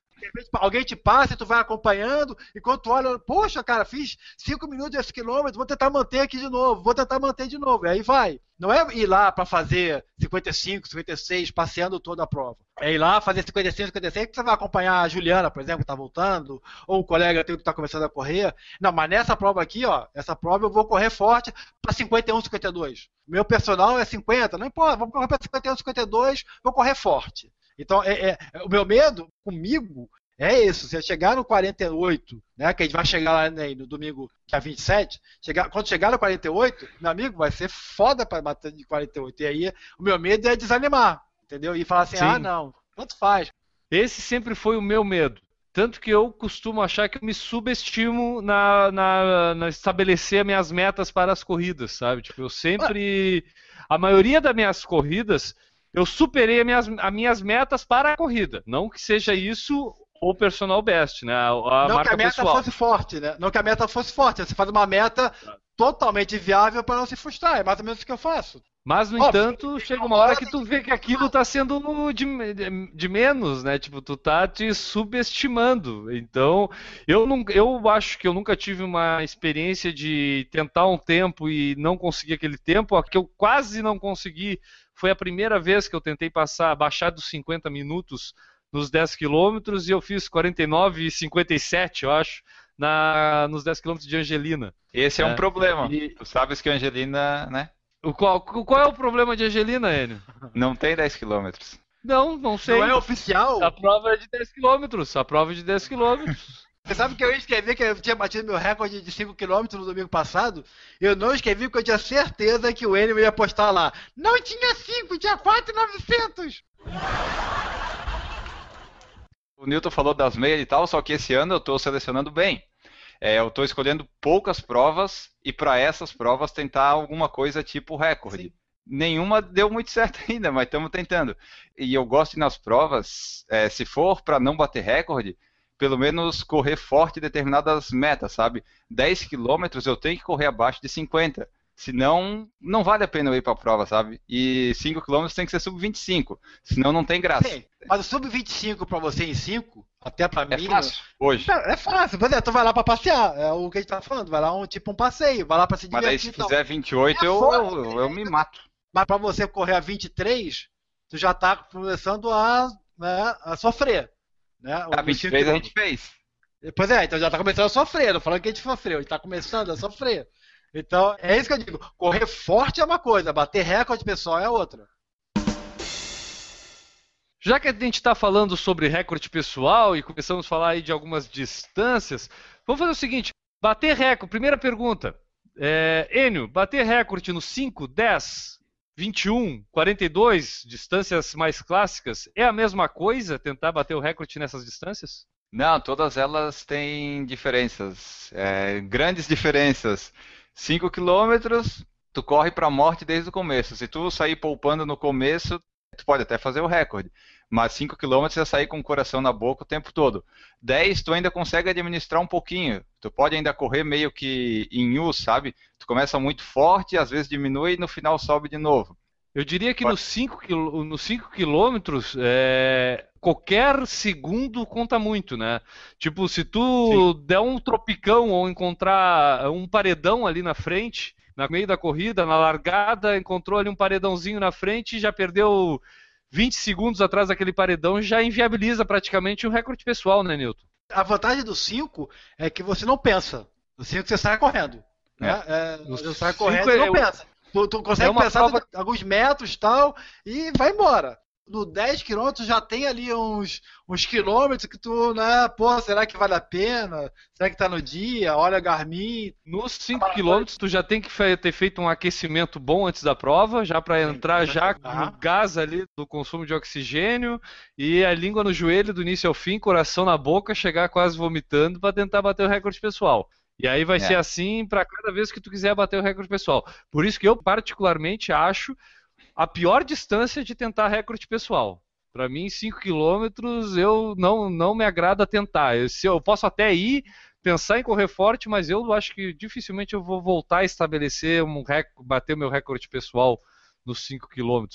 [SPEAKER 5] alguém te passa e tu vai acompanhando, enquanto tu olha, poxa, cara, fiz 5 minutos desse quilômetro, vou tentar manter aqui de novo, vou tentar manter de novo. E aí vai. Não é ir lá para fazer 55, 56, passeando toda a prova. É ir lá fazer 55, 56, que você vai acompanhar a Juliana, por exemplo, que está voltando, ou o colega teu que está começando a correr. Não, mas nessa prova aqui, ó, essa prova eu vou correr forte para 51, 52. Meu personal é 50, não importa, vou correr para 51, 52, vou correr forte. Então, é, é, o meu medo comigo é isso. Se eu chegar no 48, né, que a gente vai chegar lá né, no domingo, é 27, chegar, quando chegar no 48, meu amigo, vai ser foda para bater de 48. E aí, o meu medo é desanimar, entendeu? E falar assim, Sim. ah, não, tanto faz.
[SPEAKER 3] Esse sempre foi o meu medo. Tanto que eu costumo achar que eu me subestimo na, na, na estabelecer minhas metas para as corridas, sabe? Tipo, eu sempre. A maioria das minhas corridas eu superei as minhas, as minhas metas para a corrida. Não que seja isso o personal best, né? A,
[SPEAKER 5] a não que a meta
[SPEAKER 3] pessoal.
[SPEAKER 5] fosse forte, né? Não que a meta fosse forte. Você faz uma meta totalmente viável para não se frustrar. É mais ou menos o que eu faço.
[SPEAKER 3] Mas, no entanto, chega uma hora que tu vê que aquilo está sendo de, de, menos, né? Tipo, tu tá te subestimando. Então, eu, não, eu acho que eu nunca tive uma experiência de tentar um tempo e não conseguir aquele tempo. A que eu quase não consegui foi a primeira vez que eu tentei passar, baixar dos 50 minutos nos 10 quilômetros e eu fiz 49 e 57, eu acho, na, nos 10 quilômetros de Angelina.
[SPEAKER 4] Esse é, é um problema. E... Tu sabes que Angelina, né?
[SPEAKER 3] O qual, qual é o problema de Angelina, Enio?
[SPEAKER 4] Não tem 10 quilômetros.
[SPEAKER 3] Não, não sei.
[SPEAKER 5] Não é oficial?
[SPEAKER 3] A prova é de 10 quilômetros. A prova é de 10 quilômetros. [laughs]
[SPEAKER 5] Você sabe que eu escrevi que eu tinha batido meu recorde de 5km no domingo passado? Eu não escrevi porque eu tinha certeza que o Enio ia postar lá. Não tinha 5, tinha 4,900!
[SPEAKER 4] O Newton falou das meias e tal, só que esse ano eu estou selecionando bem. É, eu estou escolhendo poucas provas e para essas provas tentar alguma coisa tipo recorde. Sim. Nenhuma deu muito [laughs] certo ainda, mas estamos tentando. E eu gosto de nas provas, é, se for para não bater recorde, pelo menos correr forte em determinadas metas, sabe? 10 quilômetros eu tenho que correr abaixo de 50. Senão, não vale a pena eu ir para a prova, sabe? E 5 km tem que ser sub 25. Senão não tem graça. Sim,
[SPEAKER 5] mas o sub 25 para você em 5, até para
[SPEAKER 4] é
[SPEAKER 5] mim.
[SPEAKER 4] É fácil, hoje.
[SPEAKER 5] É, é fácil. Por exemplo, tu vai lá para passear. É o que a gente tá falando. Vai lá um tipo um passeio. Vai lá para se divertir.
[SPEAKER 4] Mas aí se fizer 28, é eu, eu, eu, eu, me mato.
[SPEAKER 5] Mas para você correr a 23, tu já tá começando a, né, a sofrer. Né?
[SPEAKER 4] A 23 a gente fez.
[SPEAKER 5] Pois é, então já tá começando a sofrer. Não falando que a gente sofreu, a gente tá começando a sofrer. Então, é isso que eu digo. Correr forte é uma coisa, bater recorde pessoal é outra.
[SPEAKER 3] Já que a gente está falando sobre recorde pessoal e começamos a falar aí de algumas distâncias, vamos fazer o seguinte: bater recorde. Primeira pergunta. É, Enio, bater recorde no 5, 10, 21, 42, distâncias mais clássicas, é a mesma coisa tentar bater o recorde nessas distâncias?
[SPEAKER 4] Não, todas elas têm diferenças, é, grandes diferenças. 5 quilômetros, tu corre para a morte desde o começo. Se tu sair poupando no começo, tu pode até fazer o recorde. Mas 5 km é sair com o coração na boca o tempo todo. 10 tu ainda consegue administrar um pouquinho. Tu pode ainda correr meio que em U, sabe? Tu começa muito forte, às vezes diminui e no final sobe de novo.
[SPEAKER 3] Eu diria que nos 5 quil... nos cinco quilômetros, é... qualquer segundo conta muito, né? Tipo, se tu Sim. der um tropicão ou encontrar um paredão ali na frente, no meio da corrida, na largada, encontrou ali um paredãozinho na frente e já perdeu 20 segundos atrás daquele paredão, já inviabiliza praticamente um recorde pessoal, né, Nilton?
[SPEAKER 5] A vantagem do 5 é que você não pensa. No 5 você sai correndo. Né? É. É, você sai correndo e não é, pensa. Tu, tu consegue é pensar prova... alguns metros e tal, e vai embora. No 10 km já tem ali uns, uns quilômetros que tu, né, pô, será que vale a pena? Será que tá no dia? Olha Garmin.
[SPEAKER 3] Nos 5 km tu já tem que ter feito um aquecimento bom antes da prova, já para entrar já no gás ali do consumo de oxigênio e a língua no joelho do início ao fim, coração na boca, chegar quase vomitando para tentar bater o recorde pessoal. E aí vai é. ser assim para cada vez que tu quiser bater o recorde pessoal. Por isso que eu particularmente acho a pior distância de tentar recorde pessoal. Para mim, 5 km eu não, não me agrada tentar. Eu, se eu posso até ir pensar em correr forte, mas eu acho que dificilmente eu vou voltar a estabelecer um recorde, bater meu recorde pessoal nos 5 km.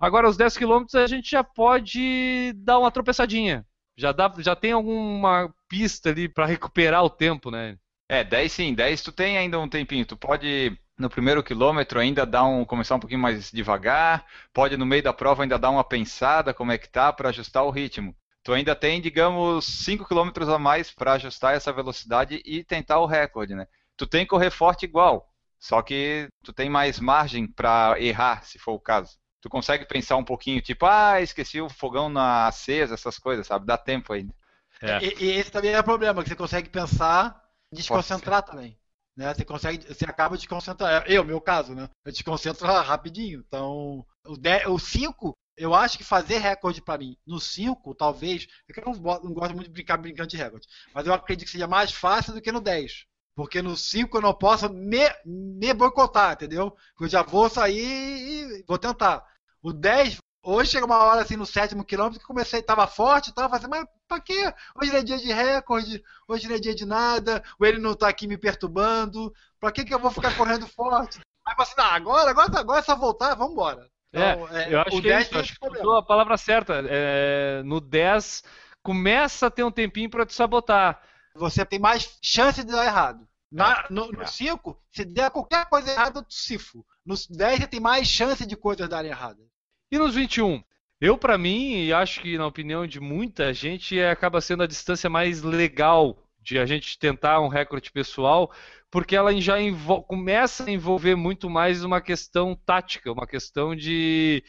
[SPEAKER 3] Agora, os 10 km a gente já pode dar uma tropeçadinha. Já, dá, já tem alguma pista ali para recuperar o tempo, né?
[SPEAKER 4] É, 10 sim, 10 tu tem ainda um tempinho. Tu pode no primeiro quilômetro ainda dar um começar um pouquinho mais devagar, pode no meio da prova ainda dar uma pensada como é que tá para ajustar o ritmo. Tu ainda tem, digamos, 5 quilômetros a mais para ajustar essa velocidade e tentar o recorde, né? Tu tem que correr forte igual, só que tu tem mais margem para errar, se for o caso. Tu consegue pensar um pouquinho, tipo, ah, esqueci o fogão na acesa, essas coisas, sabe? Dá tempo ainda.
[SPEAKER 5] É. E, e, esse também é o problema, que você consegue pensar desconcentrar também. Né? Você consegue, você acaba de concentrar. Eu, meu caso, né? Eu desconcentro [laughs] rapidinho. Então, o 5, eu acho que fazer recorde para mim no 5, talvez. É eu não, não, gosto muito de brincar brincando de recorde. Mas eu acredito que seja mais fácil do que no 10. Porque no 5 eu não posso me, me boicotar, entendeu? Eu já vou sair e vou tentar. O 10 Hoje chega uma hora assim no sétimo quilômetro que comecei, tava forte, tava assim, mas pra quê? Hoje não é dia de recorde, hoje não é dia de nada, o ele não tá aqui me perturbando, pra que que eu vou ficar correndo forte? Aí assim, não, agora, agora, agora é só voltar, vamos embora.
[SPEAKER 3] Então, é, é, eu acho que é isso, acho que a palavra certa. É, no 10 começa a ter um tempinho para te sabotar.
[SPEAKER 5] Você tem mais chance de dar errado. Na, no 5, se der qualquer coisa errada, eu cifo. No 10 você tem mais chance de coisas darem errado.
[SPEAKER 3] E nos 21? Eu, para mim, e acho que na opinião de muita gente, é, acaba sendo a distância mais legal de a gente tentar um recorde pessoal, porque ela já começa a envolver muito mais uma questão tática, uma questão de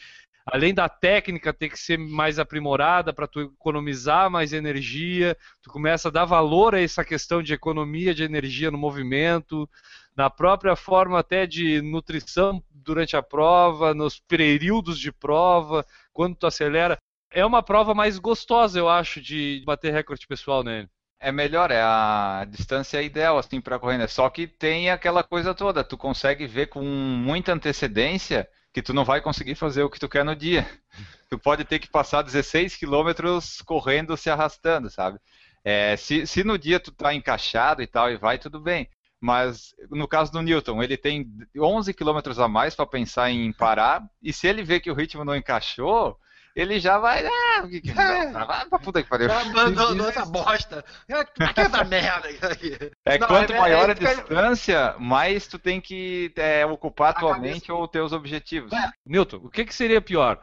[SPEAKER 3] além da técnica ter que ser mais aprimorada para tu economizar mais energia, tu começa a dar valor a essa questão de economia de energia no movimento, na própria forma até de nutrição durante a prova, nos períodos de prova, quando tu acelera. É uma prova mais gostosa, eu acho, de bater recorde pessoal nele.
[SPEAKER 4] É melhor, é a distância ideal assim para correr, né? Só que tem aquela coisa toda, tu consegue ver com muita antecedência que tu não vai conseguir fazer o que tu quer no dia. [laughs] Tu pode ter que passar 16 quilômetros correndo, se arrastando, sabe? É, se, se no dia tu tá encaixado e tal e vai, tudo bem. Mas no caso do Newton, ele tem 11 quilômetros a mais para pensar em parar, e se ele vê que o ritmo não encaixou, ele já vai. Ah, que, que, é. vai pra puta que pariu.
[SPEAKER 5] Abandonou [laughs] essa bosta. Que essa [laughs] merda
[SPEAKER 4] aqui. É, não, quanto é, maior é, a distância, mais tu tem que é, ocupar a tua mente ou teus objetivos. É.
[SPEAKER 3] Newton, o que, que seria pior?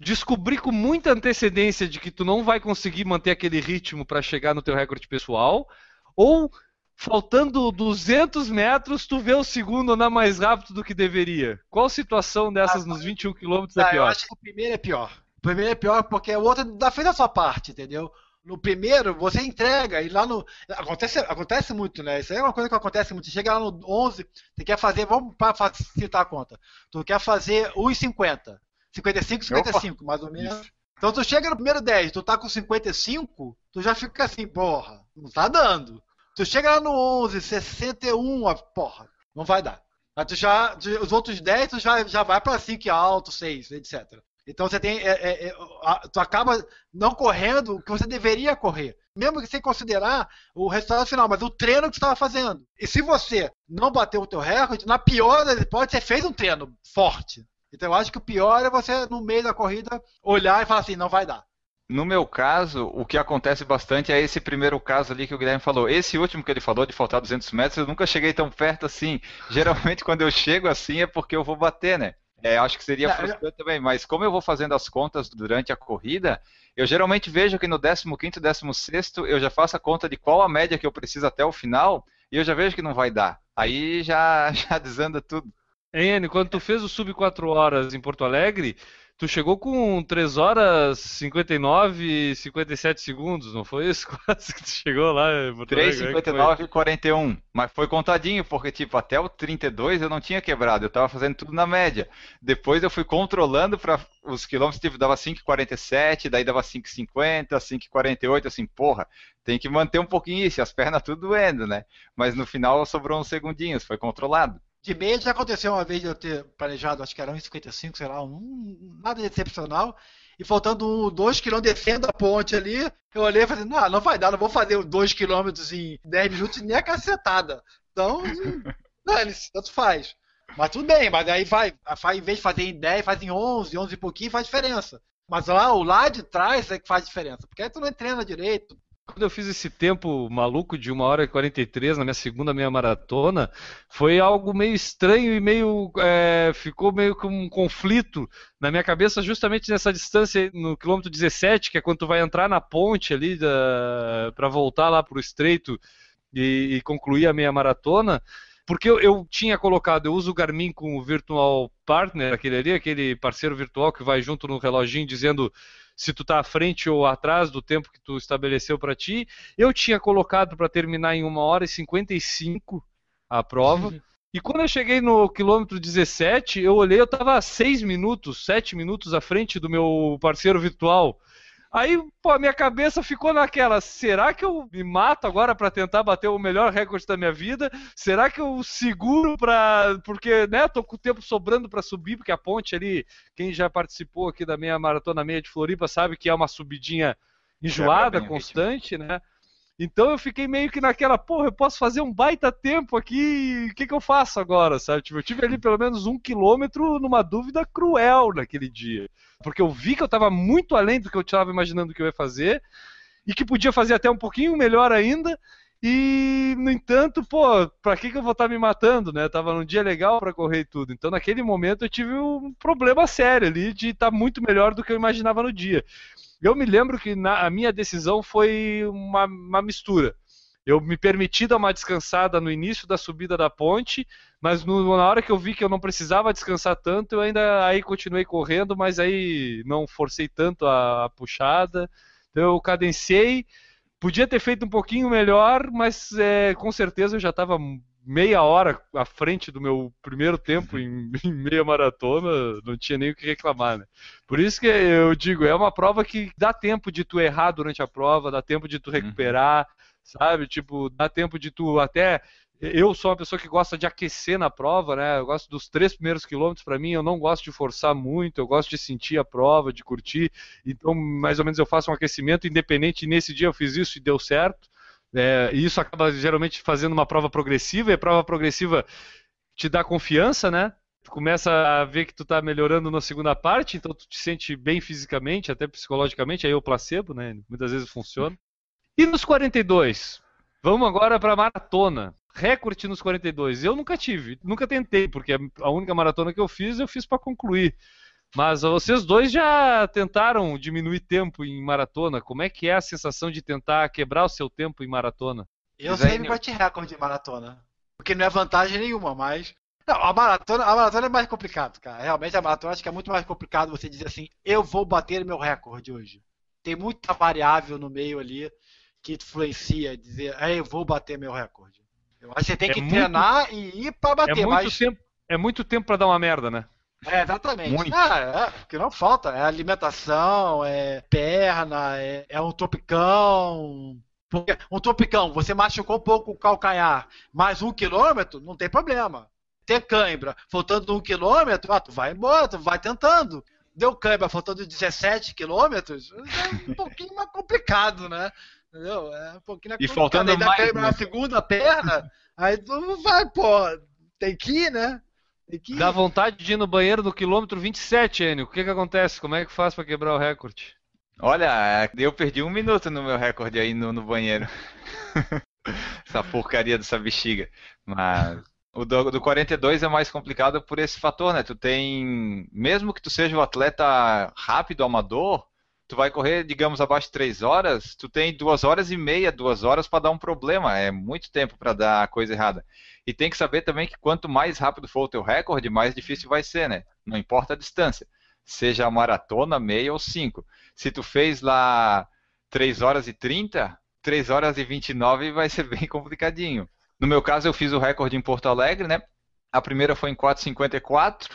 [SPEAKER 3] Descobrir com muita antecedência de que tu não vai conseguir manter aquele ritmo para chegar no teu recorde pessoal, ou faltando 200 metros, tu vê o segundo andar mais rápido do que deveria. Qual situação dessas ah, nos 21 km é pior? Eu
[SPEAKER 5] acho que o primeiro é pior primeiro é pior porque o outro ainda fez a sua parte, entendeu? No primeiro, você entrega e lá no. Acontece, acontece muito, né? Isso aí é uma coisa que acontece muito. Você chega lá no 11, você quer fazer. Vamos para facilitar a conta. Tu quer fazer 1,50. 55, 55, Opa. mais ou menos. Isso. Então tu chega no primeiro 10, tu tá com 55, tu já fica assim, porra, não tá dando. Tu chega lá no 11, 61, porra, não vai dar. Aí tu já, os outros 10, tu já, já vai para 5 alto, 6, etc. Então você tem. É, é, é, tu acaba não correndo o que você deveria correr. Mesmo que sem considerar o resultado final, mas o treino que você estava fazendo. E se você não bateu o teu recorde, na pior das hipóteses, você fez um treino forte. Então eu acho que o pior é você, no meio da corrida, olhar e falar assim, não vai dar.
[SPEAKER 4] No meu caso, o que acontece bastante é esse primeiro caso ali que o Guilherme falou. Esse último que ele falou, de faltar 200 metros, eu nunca cheguei tão perto assim. Geralmente, [laughs] quando eu chego assim, é porque eu vou bater, né? É, acho que seria frustrante também, mas como eu vou fazendo as contas durante a corrida, eu geralmente vejo que no 15º, 16º, eu já faço a conta de qual a média que eu preciso até o final, e eu já vejo que não vai dar. Aí já, [laughs] já desanda tudo.
[SPEAKER 3] Hein, quando tu fez o Sub 4 horas em Porto Alegre, tu chegou com 3 horas 59 e 57 segundos, não foi isso? [laughs] Quase que tu chegou lá em
[SPEAKER 4] Porto 3, Alegre. 59 e 41. Mas foi contadinho, porque tipo, até o 32 eu não tinha quebrado, eu tava fazendo tudo na média. Depois eu fui controlando para os quilômetros, tipo, dava 5,47, daí dava 5,50, 5,48, assim, porra, tem que manter um pouquinho isso, as pernas tudo doendo, né? Mas no final sobrou uns segundinhos, foi controlado.
[SPEAKER 5] De meia já aconteceu uma vez de eu ter planejado, acho que era 1,55, sei lá, um, nada de excepcional. E faltando 2 km descendo a ponte ali, eu olhei e falei, não, não vai dar, não vou fazer 2 km em 10 minutos nem a cacetada. Então, [laughs] dane-se, tanto faz. Mas tudo bem, mas aí vai, vai, em vez de fazer em 10, faz em 11, 11 e pouquinho, faz diferença. Mas lá, o lá de trás é que faz diferença, porque aí tu não treina direito,
[SPEAKER 3] quando eu fiz esse tempo maluco de 1 hora e 43 na minha segunda meia maratona, foi algo meio estranho e meio. É, ficou meio com um conflito na minha cabeça, justamente nessa distância no quilômetro 17, que é quando tu vai entrar na ponte ali para voltar lá para o estreito e, e, concluir a meia maratona. Porque eu, eu, tinha colocado, eu uso o Garmin com o Virtual Partner, aquele ali, aquele parceiro virtual que vai junto no reloginho dizendo se tu está à frente ou atrás do tempo que tu estabeleceu para ti. Eu tinha colocado para terminar em 1 hora e 55 a prova. [laughs] E quando eu cheguei no quilômetro 17, eu olhei, eu estava 6 minutos, 7 minutos à frente do meu parceiro virtual. Aí, pô, a minha cabeça ficou naquela: será que eu me mato agora para tentar bater o melhor recorde da minha vida? Será que eu seguro para. Porque, né, tô com o tempo sobrando para subir, porque a ponte ali, quem já participou aqui da minha maratona meia de Floripa sabe que é uma subidinha enjoada, constante, né? Então eu fiquei meio que naquela, porra, eu posso fazer um baita tempo aqui, o que, que eu faço agora, sabe? Tipo, eu tive ali pelo menos um quilômetro numa dúvida cruel naquele dia. Porque eu vi que eu estava muito além do que eu estava imaginando que eu ia fazer, e que podia fazer até um pouquinho melhor ainda, e, no entanto, pô, pra que, que eu vou estar tá me matando, né? Tava num dia legal para correr e tudo. Então, naquele momento, eu tive um problema sério ali de estar tá muito melhor do que eu imaginava no dia. Eu me lembro que na, a minha decisão foi uma, uma mistura. Eu me permiti dar uma descansada no início da subida da ponte, mas no, na hora que eu vi que eu não precisava descansar tanto, eu ainda aí continuei correndo, mas aí não forcei tanto a, a puxada. Então eu cadenciei. Podia ter feito um pouquinho melhor, mas é, com certeza eu já estava meia hora à frente do meu primeiro tempo em, [laughs] em, meia maratona, não tinha nem o que reclamar, né? Por isso que eu digo, é uma prova que dá tempo de tu errar durante a prova, dá tempo de tu uhum. recuperar, uhum. sabe? Tipo, dá tempo de tu até eu sou uma pessoa que gosta de aquecer na prova, né? Eu gosto dos três primeiros quilômetros para mim, eu não gosto de forçar muito, eu gosto de sentir a prova, de curtir. Então, mais ou menos eu faço um aquecimento independente. Nesse dia eu fiz isso e deu certo. É, e isso acaba geralmente fazendo uma prova progressiva, e a prova progressiva te dá confiança, né? Tu começa a ver que tu tá melhorando na segunda parte, então tu te sente bem fisicamente, até psicologicamente, aí é o placebo, né? Muitas vezes funciona. E nos 42? Vamos agora para maratona. Recorde nos 42. Eu nunca tive, nunca tentei, porque a única maratona que eu fiz, eu fiz para concluir. Mas vocês dois já tentaram diminuir tempo em maratona. Como é que é a sensação de tentar quebrar o seu tempo em maratona?
[SPEAKER 5] Eu sempre bati recorde em maratona. Porque não é vantagem nenhuma, mas. Não, a maratona, a maratona é mais complicado, cara. Realmente a maratona acho que é muito mais complicado você dizer assim, eu vou bater meu recorde hoje. Tem muita variável no meio ali que influencia, dizer, é, eu vou bater meu recorde. Eu acho que você tem é que muito, treinar e ir para bater.
[SPEAKER 3] É muito mas... tempo, é muito tempo para dar uma merda, né?
[SPEAKER 5] É, exatamente. Muito. Ah, é, que não falta. É alimentação, é perna, é, é um. Porque um topicão, você machucou um pouco o calcanhar, mais um quilômetro, não tem problema. Ter cãibra, faltando um quilômetro, ah, tu vai embora, tu vai tentando. Deu cãibra, faltando 17 quilômetros, é um [laughs] pouquinho mais complicado, né? Entendeu? É um pouquinho mais
[SPEAKER 4] e faltando
[SPEAKER 5] mais... cãibra na segunda perna, aí tu vai, pô, tem que ir, né? Que-
[SPEAKER 3] Dá vontade de ir no banheiro no quilômetro 27, Enio. O que que acontece? Como é que faz pra quebrar o recorde?
[SPEAKER 4] Olha, eu perdi um minuto no meu recorde aí no, no banheiro. [laughs] Essa porcaria dessa bexiga. Mas o do, do 42 é mais complicado por esse fator, né? Tu tem. Mesmo que tu seja um atleta rápido, amador, tu vai correr, digamos, abaixo de 3 horas, tu tem 2 horas e meia, 2 horas para dar um problema. É muito tempo para dar a coisa errada. E tem que saber também que quanto mais rápido for o teu recorde, mais difícil vai ser, né? Não importa a distância. Seja maratona, meia ou 5. Se tu fez lá 3 horas e 30, 3 horas e 29 vai ser [laughs] bem complicadinho. No meu caso, eu fiz o recorde em Porto Alegre, né? A primeira foi em 4,54.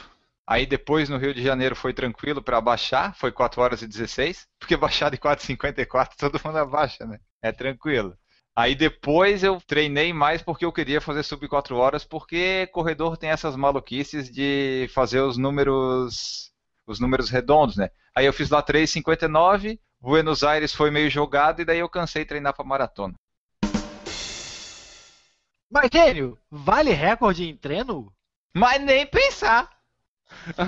[SPEAKER 4] Aí depois no Rio de Janeiro foi tranquilo para baixar, foi 4 horas e 16. Porque [laughs] baixar de 4,54 todo mundo abaixa, né? É tranquilo. Aí depois eu treinei mais porque eu queria fazer sub 4 horas, porque corredor tem essas maluquices de fazer os números os números redondos, né? Aí eu fiz lá 3,59, Buenos Aires foi meio jogado e daí eu cansei de treinar para maratona.
[SPEAKER 5] Mas, Enio, vale recorde em treino?
[SPEAKER 4] Mas nem pensar.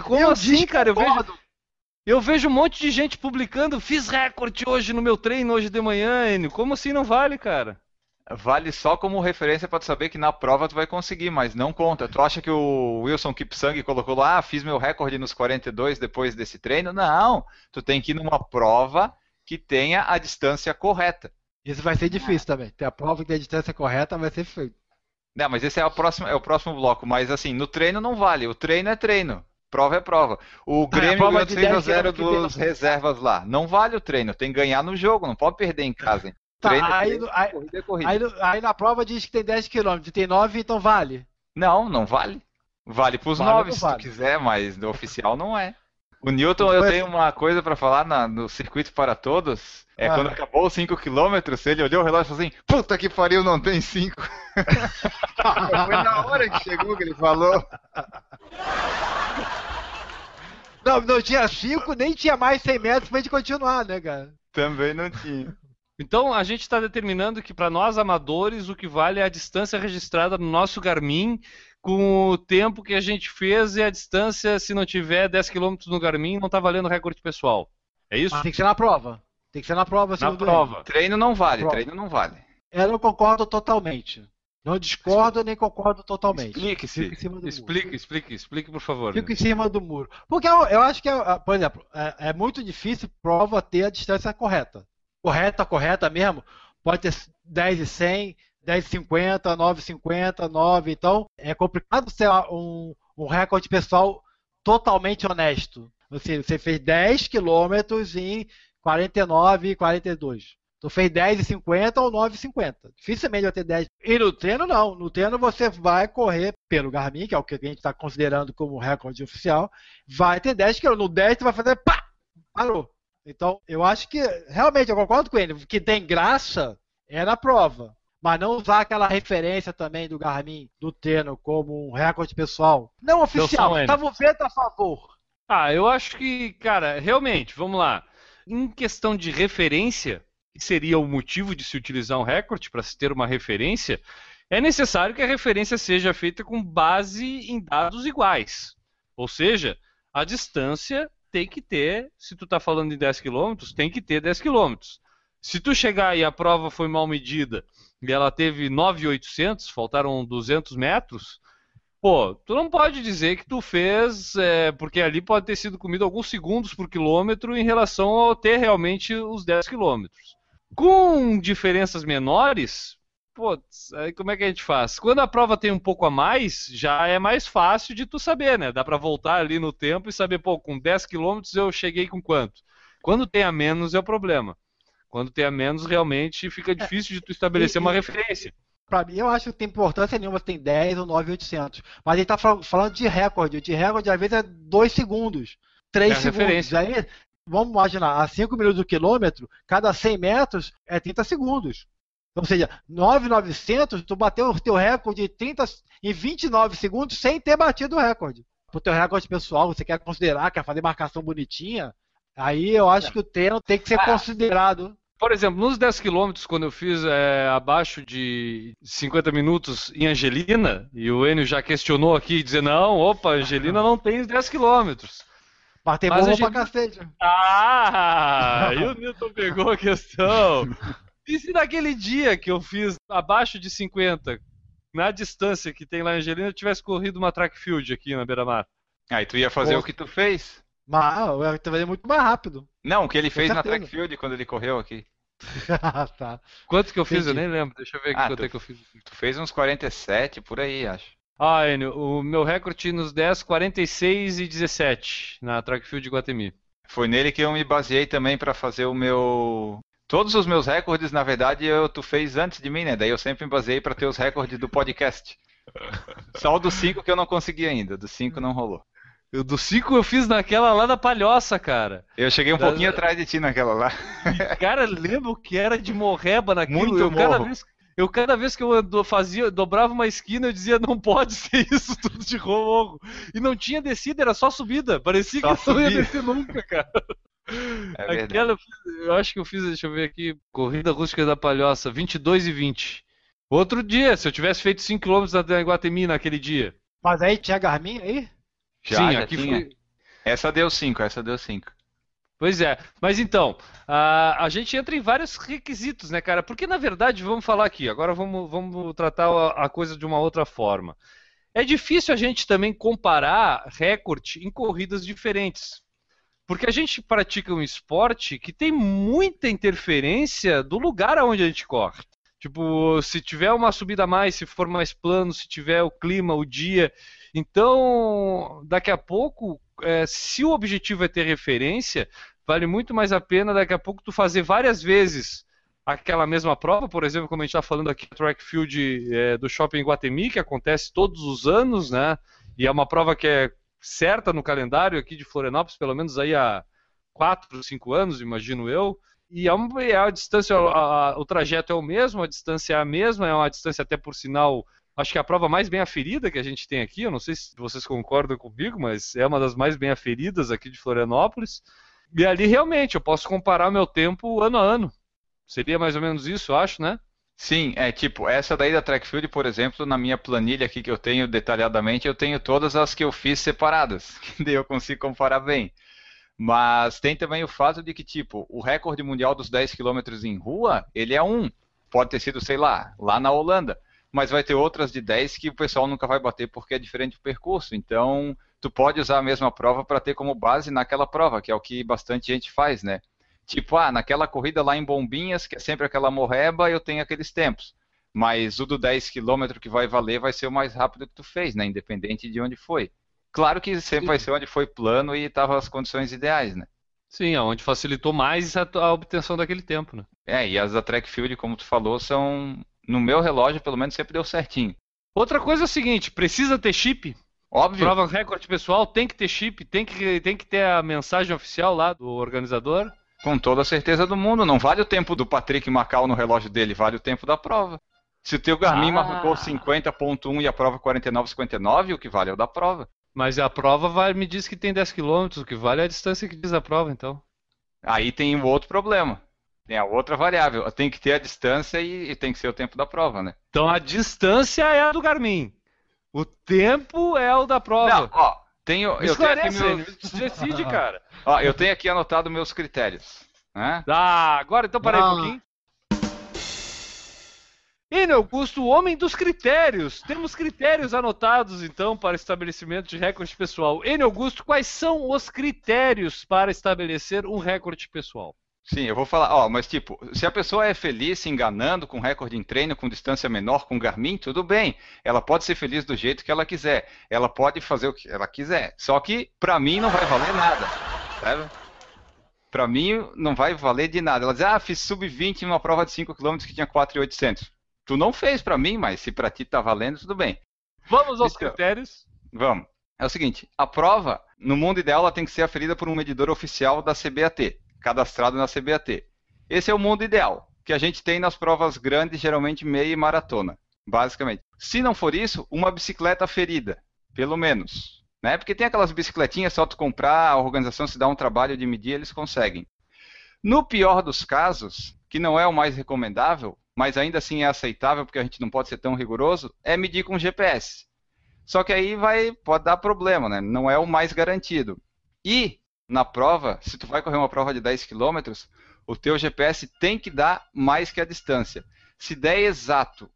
[SPEAKER 3] Como
[SPEAKER 5] Eu
[SPEAKER 3] assim, cara? Eu vejo. Eu vejo um monte de gente publicando. Fiz recorde hoje no meu treino, hoje de manhã, Enio. Como assim não vale, cara?
[SPEAKER 4] Vale só como referência para tu saber que na prova tu vai conseguir, mas não conta. Tu acha que o Wilson Kipsang colocou lá, ah, fiz meu recorde nos 42 depois desse treino? Não, tu tem que ir numa prova que tenha a distância correta.
[SPEAKER 5] Isso vai ser difícil também. Ter a prova que tem a distância correta vai ser feito.
[SPEAKER 4] Não, mas esse é o próximo, é o próximo bloco. Mas assim, no treino não vale. O treino é treino. Prova é prova. O Grêmio
[SPEAKER 5] prova
[SPEAKER 4] ganhou
[SPEAKER 5] de
[SPEAKER 4] 3 a
[SPEAKER 5] 10
[SPEAKER 4] 0
[SPEAKER 5] que tem
[SPEAKER 4] dos
[SPEAKER 5] no-
[SPEAKER 4] reservas lá. Não vale o treino. Tem que ganhar no jogo. Não pode perder em casa. Hein?
[SPEAKER 5] Tá,
[SPEAKER 4] treino é
[SPEAKER 5] aí,
[SPEAKER 4] treino,
[SPEAKER 5] aí,
[SPEAKER 4] corrida é corrida.
[SPEAKER 5] aí, aí na prova diz que tem 10 km tem 9, então vale.
[SPEAKER 4] Não, não vale. Vale pros
[SPEAKER 5] Vale ou
[SPEAKER 4] nove
[SPEAKER 5] não
[SPEAKER 4] se
[SPEAKER 5] vale?
[SPEAKER 4] tu quiser, mas no oficial não é. O Newton, eu
[SPEAKER 5] Mas-
[SPEAKER 4] tenho uma coisa pra falar na- no circuito para todos. É
[SPEAKER 5] Ah.
[SPEAKER 4] quando acabou os 5 km, ele olhou o relógio e falou assim: Puta que pariu, não tem 5. [laughs] Foi na hora que chegou que ele falou. [laughs]
[SPEAKER 5] Não, não tinha 5, nem tinha mais 100 metros pra gente continuar, né, cara?
[SPEAKER 4] Também não tinha.
[SPEAKER 3] Então a gente está determinando que para nós amadores o que vale é a distância registrada no nosso Garmin com o tempo que a gente fez e a distância, se não tiver 10 km no Garmin, não está valendo recorde pessoal. É isso?
[SPEAKER 5] Mas tem que ser na prova. Tem que ser na prova,
[SPEAKER 3] Na prova.
[SPEAKER 4] Treino não vale,
[SPEAKER 5] Prova.
[SPEAKER 4] treino não vale.
[SPEAKER 5] ele. Eu não concordo totalmente. Não discordo nem concordo totalmente.
[SPEAKER 4] Explique-se.
[SPEAKER 3] Explique, explique, explique, por favor.
[SPEAKER 5] Fico em cima do muro. Porque eu, eu acho que, é, por exemplo, é, é muito difícil prova ter a distância correta. Correta, correta mesmo, pode ter 10 e 100, 10 e 50, 9 e 50, 9. Então, é complicado ser um, um recorde pessoal totalmente honesto. Você, você fez 10 quilômetros em 49 e 42. Tu fez 10 e 50 ou 9 e 50. Dificilmente vai ter 10. E no treino, não. No treino você vai correr pelo Garmin, que é o que a gente está considerando como recorde oficial. Vai ter 10 km. No 10 tu vai fazer pá! Parou. Então, eu acho que, realmente, eu concordo com ele. Que tem graça é na prova. Mas não usar aquela referência também do Garmin, do treino, como um recorde pessoal. Não oficial. Gustavo Veta a favor.
[SPEAKER 3] Ah, eu acho que, cara, realmente, vamos lá. Em questão de referência, que seria o motivo de se utilizar um recorde para se ter uma referência, é necessário que a referência seja feita com base em dados iguais. Ou seja, a distância tem que ter, se tu está falando de 10 km, tem que ter 10 km. Se tu chegar e a prova foi mal medida e ela teve 9,800, faltaram 200 metros, Pô, tu não pode dizer que tu fez, é, porque ali pode ter sido comido alguns segundos por quilômetro em relação ao ter realmente os 10 quilômetros. Com diferenças menores, pô, aí como é que a gente faz? Quando a prova tem um pouco a mais, já é mais fácil de tu saber, né? Dá pra voltar ali no tempo e saber, pô, com 10 quilômetros eu cheguei com quanto? Quando tem a menos é o problema. Quando tem a menos, realmente fica difícil de tu estabelecer
[SPEAKER 5] e-
[SPEAKER 3] uma referência.
[SPEAKER 5] Pra mim, eu acho que não tem importância nenhuma se tem 10 ou 9,800. Mas a gente tá fal- falando de recorde. De recorde, às vezes, é 2 segundos, 3
[SPEAKER 3] É
[SPEAKER 5] segundos.
[SPEAKER 3] referência.
[SPEAKER 5] Aí, vamos imaginar, a 5 minutos do quilômetro, cada 100 metros é 30 segundos. Ou seja, 9,900, tu bateu o teu recorde em, 30, em 29 segundos sem ter batido o recorde. Pro teu recorde pessoal, você quer considerar, quer fazer marcação bonitinha, aí eu acho que o treino tem que ser
[SPEAKER 4] Ah.
[SPEAKER 5] considerado.
[SPEAKER 3] Por exemplo, nos 10 quilômetros, quando eu fiz é, abaixo de 50 minutos em Angelina, e o Enio já questionou aqui, dizendo, não, opa, Angelina [laughs] não tem 10 quilômetros.
[SPEAKER 5] Mas tem
[SPEAKER 3] Mas
[SPEAKER 5] bom
[SPEAKER 3] a
[SPEAKER 5] pra
[SPEAKER 3] gente-
[SPEAKER 5] cacete.
[SPEAKER 3] Ah, aí [laughs] o Newton pegou a questão. E se naquele dia que eu fiz abaixo de 50, na distância que tem lá em Angelina, eu tivesse corrido uma track field aqui na beira-mar?
[SPEAKER 4] Aí tu ia fazer
[SPEAKER 5] Pô.
[SPEAKER 4] o que tu fez.
[SPEAKER 5] Mas ah, o Everton vai muito mais rápido.
[SPEAKER 4] Não, o que ele fez na track field quando ele correu aqui. [laughs]
[SPEAKER 5] tá.
[SPEAKER 3] Quanto que eu fiz? Eu nem lembro. Deixa eu ver aqui
[SPEAKER 4] Ah,
[SPEAKER 3] quanto
[SPEAKER 4] tu-
[SPEAKER 3] é que eu fiz.
[SPEAKER 4] Tu fez uns 47 por aí, acho.
[SPEAKER 3] Ah, Enio, o meu recorde nos 10, 46 e 17 na track field de Guatemi.
[SPEAKER 4] Foi nele que eu me baseei também pra fazer o meu. Todos os meus recordes, na verdade, eu, tu fez antes de mim, né? Daí eu sempre me baseei pra ter os recordes do podcast. Só o do 5 que eu não consegui ainda. Do 5 não rolou.
[SPEAKER 3] Eu, do 5 eu fiz naquela lá da Palhoça, cara.
[SPEAKER 4] Eu cheguei um
[SPEAKER 3] Da-
[SPEAKER 4] pouquinho atrás de ti naquela lá.
[SPEAKER 3] Cara, lembro que era de morreba naquilo.
[SPEAKER 4] Muito
[SPEAKER 3] eu, cada
[SPEAKER 4] morro.
[SPEAKER 3] vez, eu cada vez que eu ando- fazia, dobrava uma esquina, eu dizia, não pode ser isso tudo de morro. E não tinha descida, era só subida. Parecia
[SPEAKER 4] Só
[SPEAKER 3] que eu não ia descer nunca, cara. [laughs]
[SPEAKER 4] É.
[SPEAKER 3] Aquela, eu acho que eu fiz, deixa eu ver aqui, Corrida Rústica da Palhoça, 22 e 20. Outro dia, se eu tivesse feito 5km na Guatemi naquele dia.
[SPEAKER 5] Mas aí tinha Garmin aí?
[SPEAKER 4] Já,
[SPEAKER 3] Sim,
[SPEAKER 4] já
[SPEAKER 3] aqui
[SPEAKER 4] tinha.
[SPEAKER 3] foi.
[SPEAKER 4] Essa deu 5, essa deu 5.
[SPEAKER 3] Pois é, mas então, a, a gente entra em vários requisitos, né, cara? Porque na verdade, vamos falar aqui, agora vamos, vamos tratar a, a coisa de uma outra forma. É difícil a gente também comparar recorde em corridas diferentes. Porque a gente pratica um esporte que tem muita interferência do lugar aonde a gente corre. Tipo, se tiver uma subida a mais, se for mais plano, se tiver o clima, o dia. Então, daqui a pouco, é, se o objetivo é ter referência, vale muito mais a pena daqui a pouco tu fazer várias vezes aquela mesma prova, por exemplo, como a gente está falando aqui, track field é, do Shopping Guatemi, que acontece todos os anos, né? E é uma prova que é certa no calendário aqui de Florianópolis, pelo menos aí há 4, 5 anos, imagino eu. E é, uma, é a distância, a- a- o trajeto é o mesmo, a distância é a mesma, é uma distância até por sinal, acho que a prova mais bem aferida que a gente tem aqui. Eu não sei se vocês concordam comigo, mas é uma das mais bem aferidas aqui de Florianópolis. E ali realmente eu posso comparar meu tempo ano a ano. Seria mais ou menos isso, eu acho, né?
[SPEAKER 4] Sim, é tipo, essa daí da track field, por exemplo, na minha planilha aqui que eu tenho detalhadamente, eu tenho todas as que eu fiz separadas, [laughs] que daí eu consigo comparar bem. Mas tem também o fato de que, tipo, o recorde mundial dos 10 km em rua, ele é um. Pode ter sido, sei lá, lá na Holanda. Mas vai ter outras de 10 que o pessoal nunca vai bater porque é diferente o percurso. Então, tu pode usar a mesma prova para ter como base naquela prova, que é o que bastante gente faz, né? Tipo, ah, naquela corrida lá em Bombinhas, que é sempre aquela morreba, eu tenho aqueles tempos. Mas o do 10 km que vai valer vai ser o mais rápido que tu fez, né? Independente de onde foi. Claro que sempre vai ser onde foi plano e estavam as condições ideais, né?
[SPEAKER 3] Sim, aonde facilitou mais a, a obtenção daquele tempo, né?
[SPEAKER 4] É, e as da track field, como tu falou, são. No meu relógio, pelo menos, sempre deu certinho.
[SPEAKER 3] Outra coisa é o seguinte, precisa ter chip?
[SPEAKER 4] Óbvio.
[SPEAKER 3] Prova recorde pessoal tem que ter chip, tem que, tem que ter a mensagem oficial lá do organizador.
[SPEAKER 4] Com toda a certeza do mundo. Não vale o tempo do Patrick Macau no relógio dele, vale o tempo da prova. Se o teu Garmin
[SPEAKER 3] Ah.
[SPEAKER 4] marcou 50.1 e a prova 49,59, o que vale é o da prova.
[SPEAKER 3] Mas a prova vai, me diz que tem 10 km, o que vale é a distância que diz a prova, então.
[SPEAKER 4] Aí tem o outro problema. Tem a outra variável. Tem que ter a distância e, e tem que ser o tempo da prova, né?
[SPEAKER 3] Então a distância é a do Garmin. O tempo é o da prova.
[SPEAKER 4] Não, ó, tenho,
[SPEAKER 3] Me
[SPEAKER 4] eu tenho aqui meus,
[SPEAKER 3] decide, cara. [laughs]
[SPEAKER 4] ó, eu tenho aqui anotado meus critérios. Né?
[SPEAKER 3] Ah, agora então parei um
[SPEAKER 5] Não.
[SPEAKER 3] pouquinho. Enio Augusto, o homem dos critérios. Temos critérios anotados, então, para estabelecimento de recorde pessoal. Enio Augusto, quais são os critérios para estabelecer um recorde pessoal?
[SPEAKER 4] Sim, eu vou falar, ó, mas tipo, se a pessoa é feliz se enganando com recorde em treino, com distância menor, com Garmin, tudo bem. Ela pode ser feliz do jeito que ela quiser. Ela pode fazer o que ela quiser. Só que pra mim não vai valer nada, sabe? Pra mim não vai valer de nada. Ela diz: "Ah, fiz sub-20 em uma prova de 5 km que tinha 4.800". Tu não fez pra mim, mas se pra ti tá valendo, tudo bem.
[SPEAKER 3] Vamos aos
[SPEAKER 4] Então.
[SPEAKER 3] critérios.
[SPEAKER 4] Vamos. É o seguinte, a prova, no mundo ideal, ela tem que ser aferida por um medidor oficial da CBAT, cadastrado na CBAT. Esse é o mundo ideal, que a gente tem nas provas grandes, geralmente meia e maratona, basicamente. Se não for isso, uma bicicleta ferida, pelo menos. Né? Porque tem aquelas bicicletinhas, só tu comprar, a organização se dá um trabalho de medir, eles conseguem. No pior dos casos, que não é o mais recomendável, mas ainda assim é aceitável porque a gente não pode ser tão rigoroso, é medir com GPS. Só que aí vai pode dar problema, né? Não é o mais garantido. E na prova, se tu vai correr uma prova de 10 km, o teu GPS tem que dar mais que a distância. Se der exato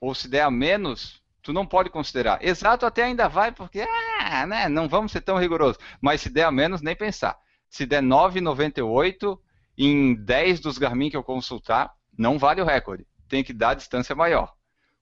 [SPEAKER 4] ou se der a menos, tu não pode considerar. Exato até ainda vai, porque ah, né, não vamos ser tão rigorosos. Mas se der a menos, nem pensar. Se der 9,98 em 10 dos Garmin que eu consultar, não vale o recorde. Tem que dar distância maior.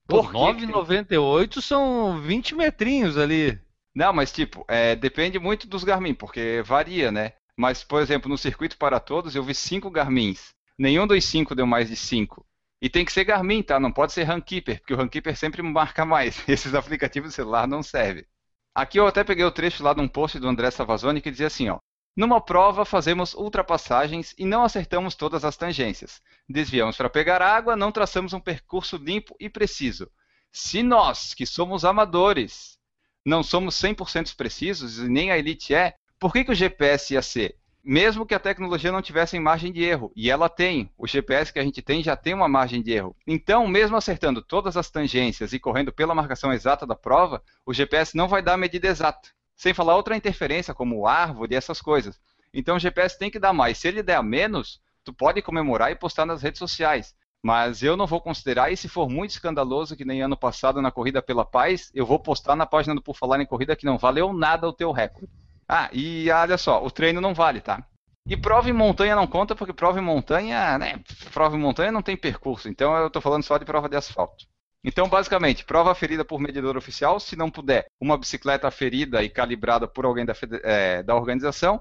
[SPEAKER 3] Por 9,98 são 20 metrinhos ali.
[SPEAKER 4] Não, mas tipo, é, depende muito dos Garmin, porque varia, né? Mas, por exemplo, no circuito para todos, eu vi cinco Garmins. Nenhum dos cinco deu mais de 5. E tem que ser Garmin, tá? Não pode ser Runkeeper, porque o Runkeeper sempre marca mais. [laughs] Esses aplicativos de celular não servem. Aqui eu até peguei o trecho lá de um post do André Savazoni que dizia assim, ó. Numa prova, fazemos ultrapassagens e não acertamos todas as tangências. Desviamos para pegar água, não traçamos um percurso limpo e preciso. Se nós, que somos amadores, não somos 100% precisos, e nem a elite é, por que, que o GPS ia ser? Mesmo que a tecnologia não tivesse margem de erro, e ela tem, o GPS que a gente tem já tem uma margem de erro. Então, mesmo acertando todas as tangências e correndo pela marcação exata da prova, o GPS não vai dar a medida exata. Sem falar outra interferência, como árvore e essas coisas. Então o GPS tem que dar mais. Se ele der a menos, tu pode comemorar e postar nas redes sociais. Mas eu não vou considerar, e se for muito escandaloso, que nem ano passado na Corrida pela Paz, eu vou postar na página do Por Falar em Corrida que não valeu nada o teu recorde. Ah, e olha só, o treino não vale, tá? E prova em montanha não conta, porque prova em montanha, né? Prova em montanha não tem percurso, então eu estou falando só de prova de asfalto. Então, basicamente, prova ferida por medidor oficial, se não puder, uma bicicleta ferida e calibrada por alguém da, é, da organização.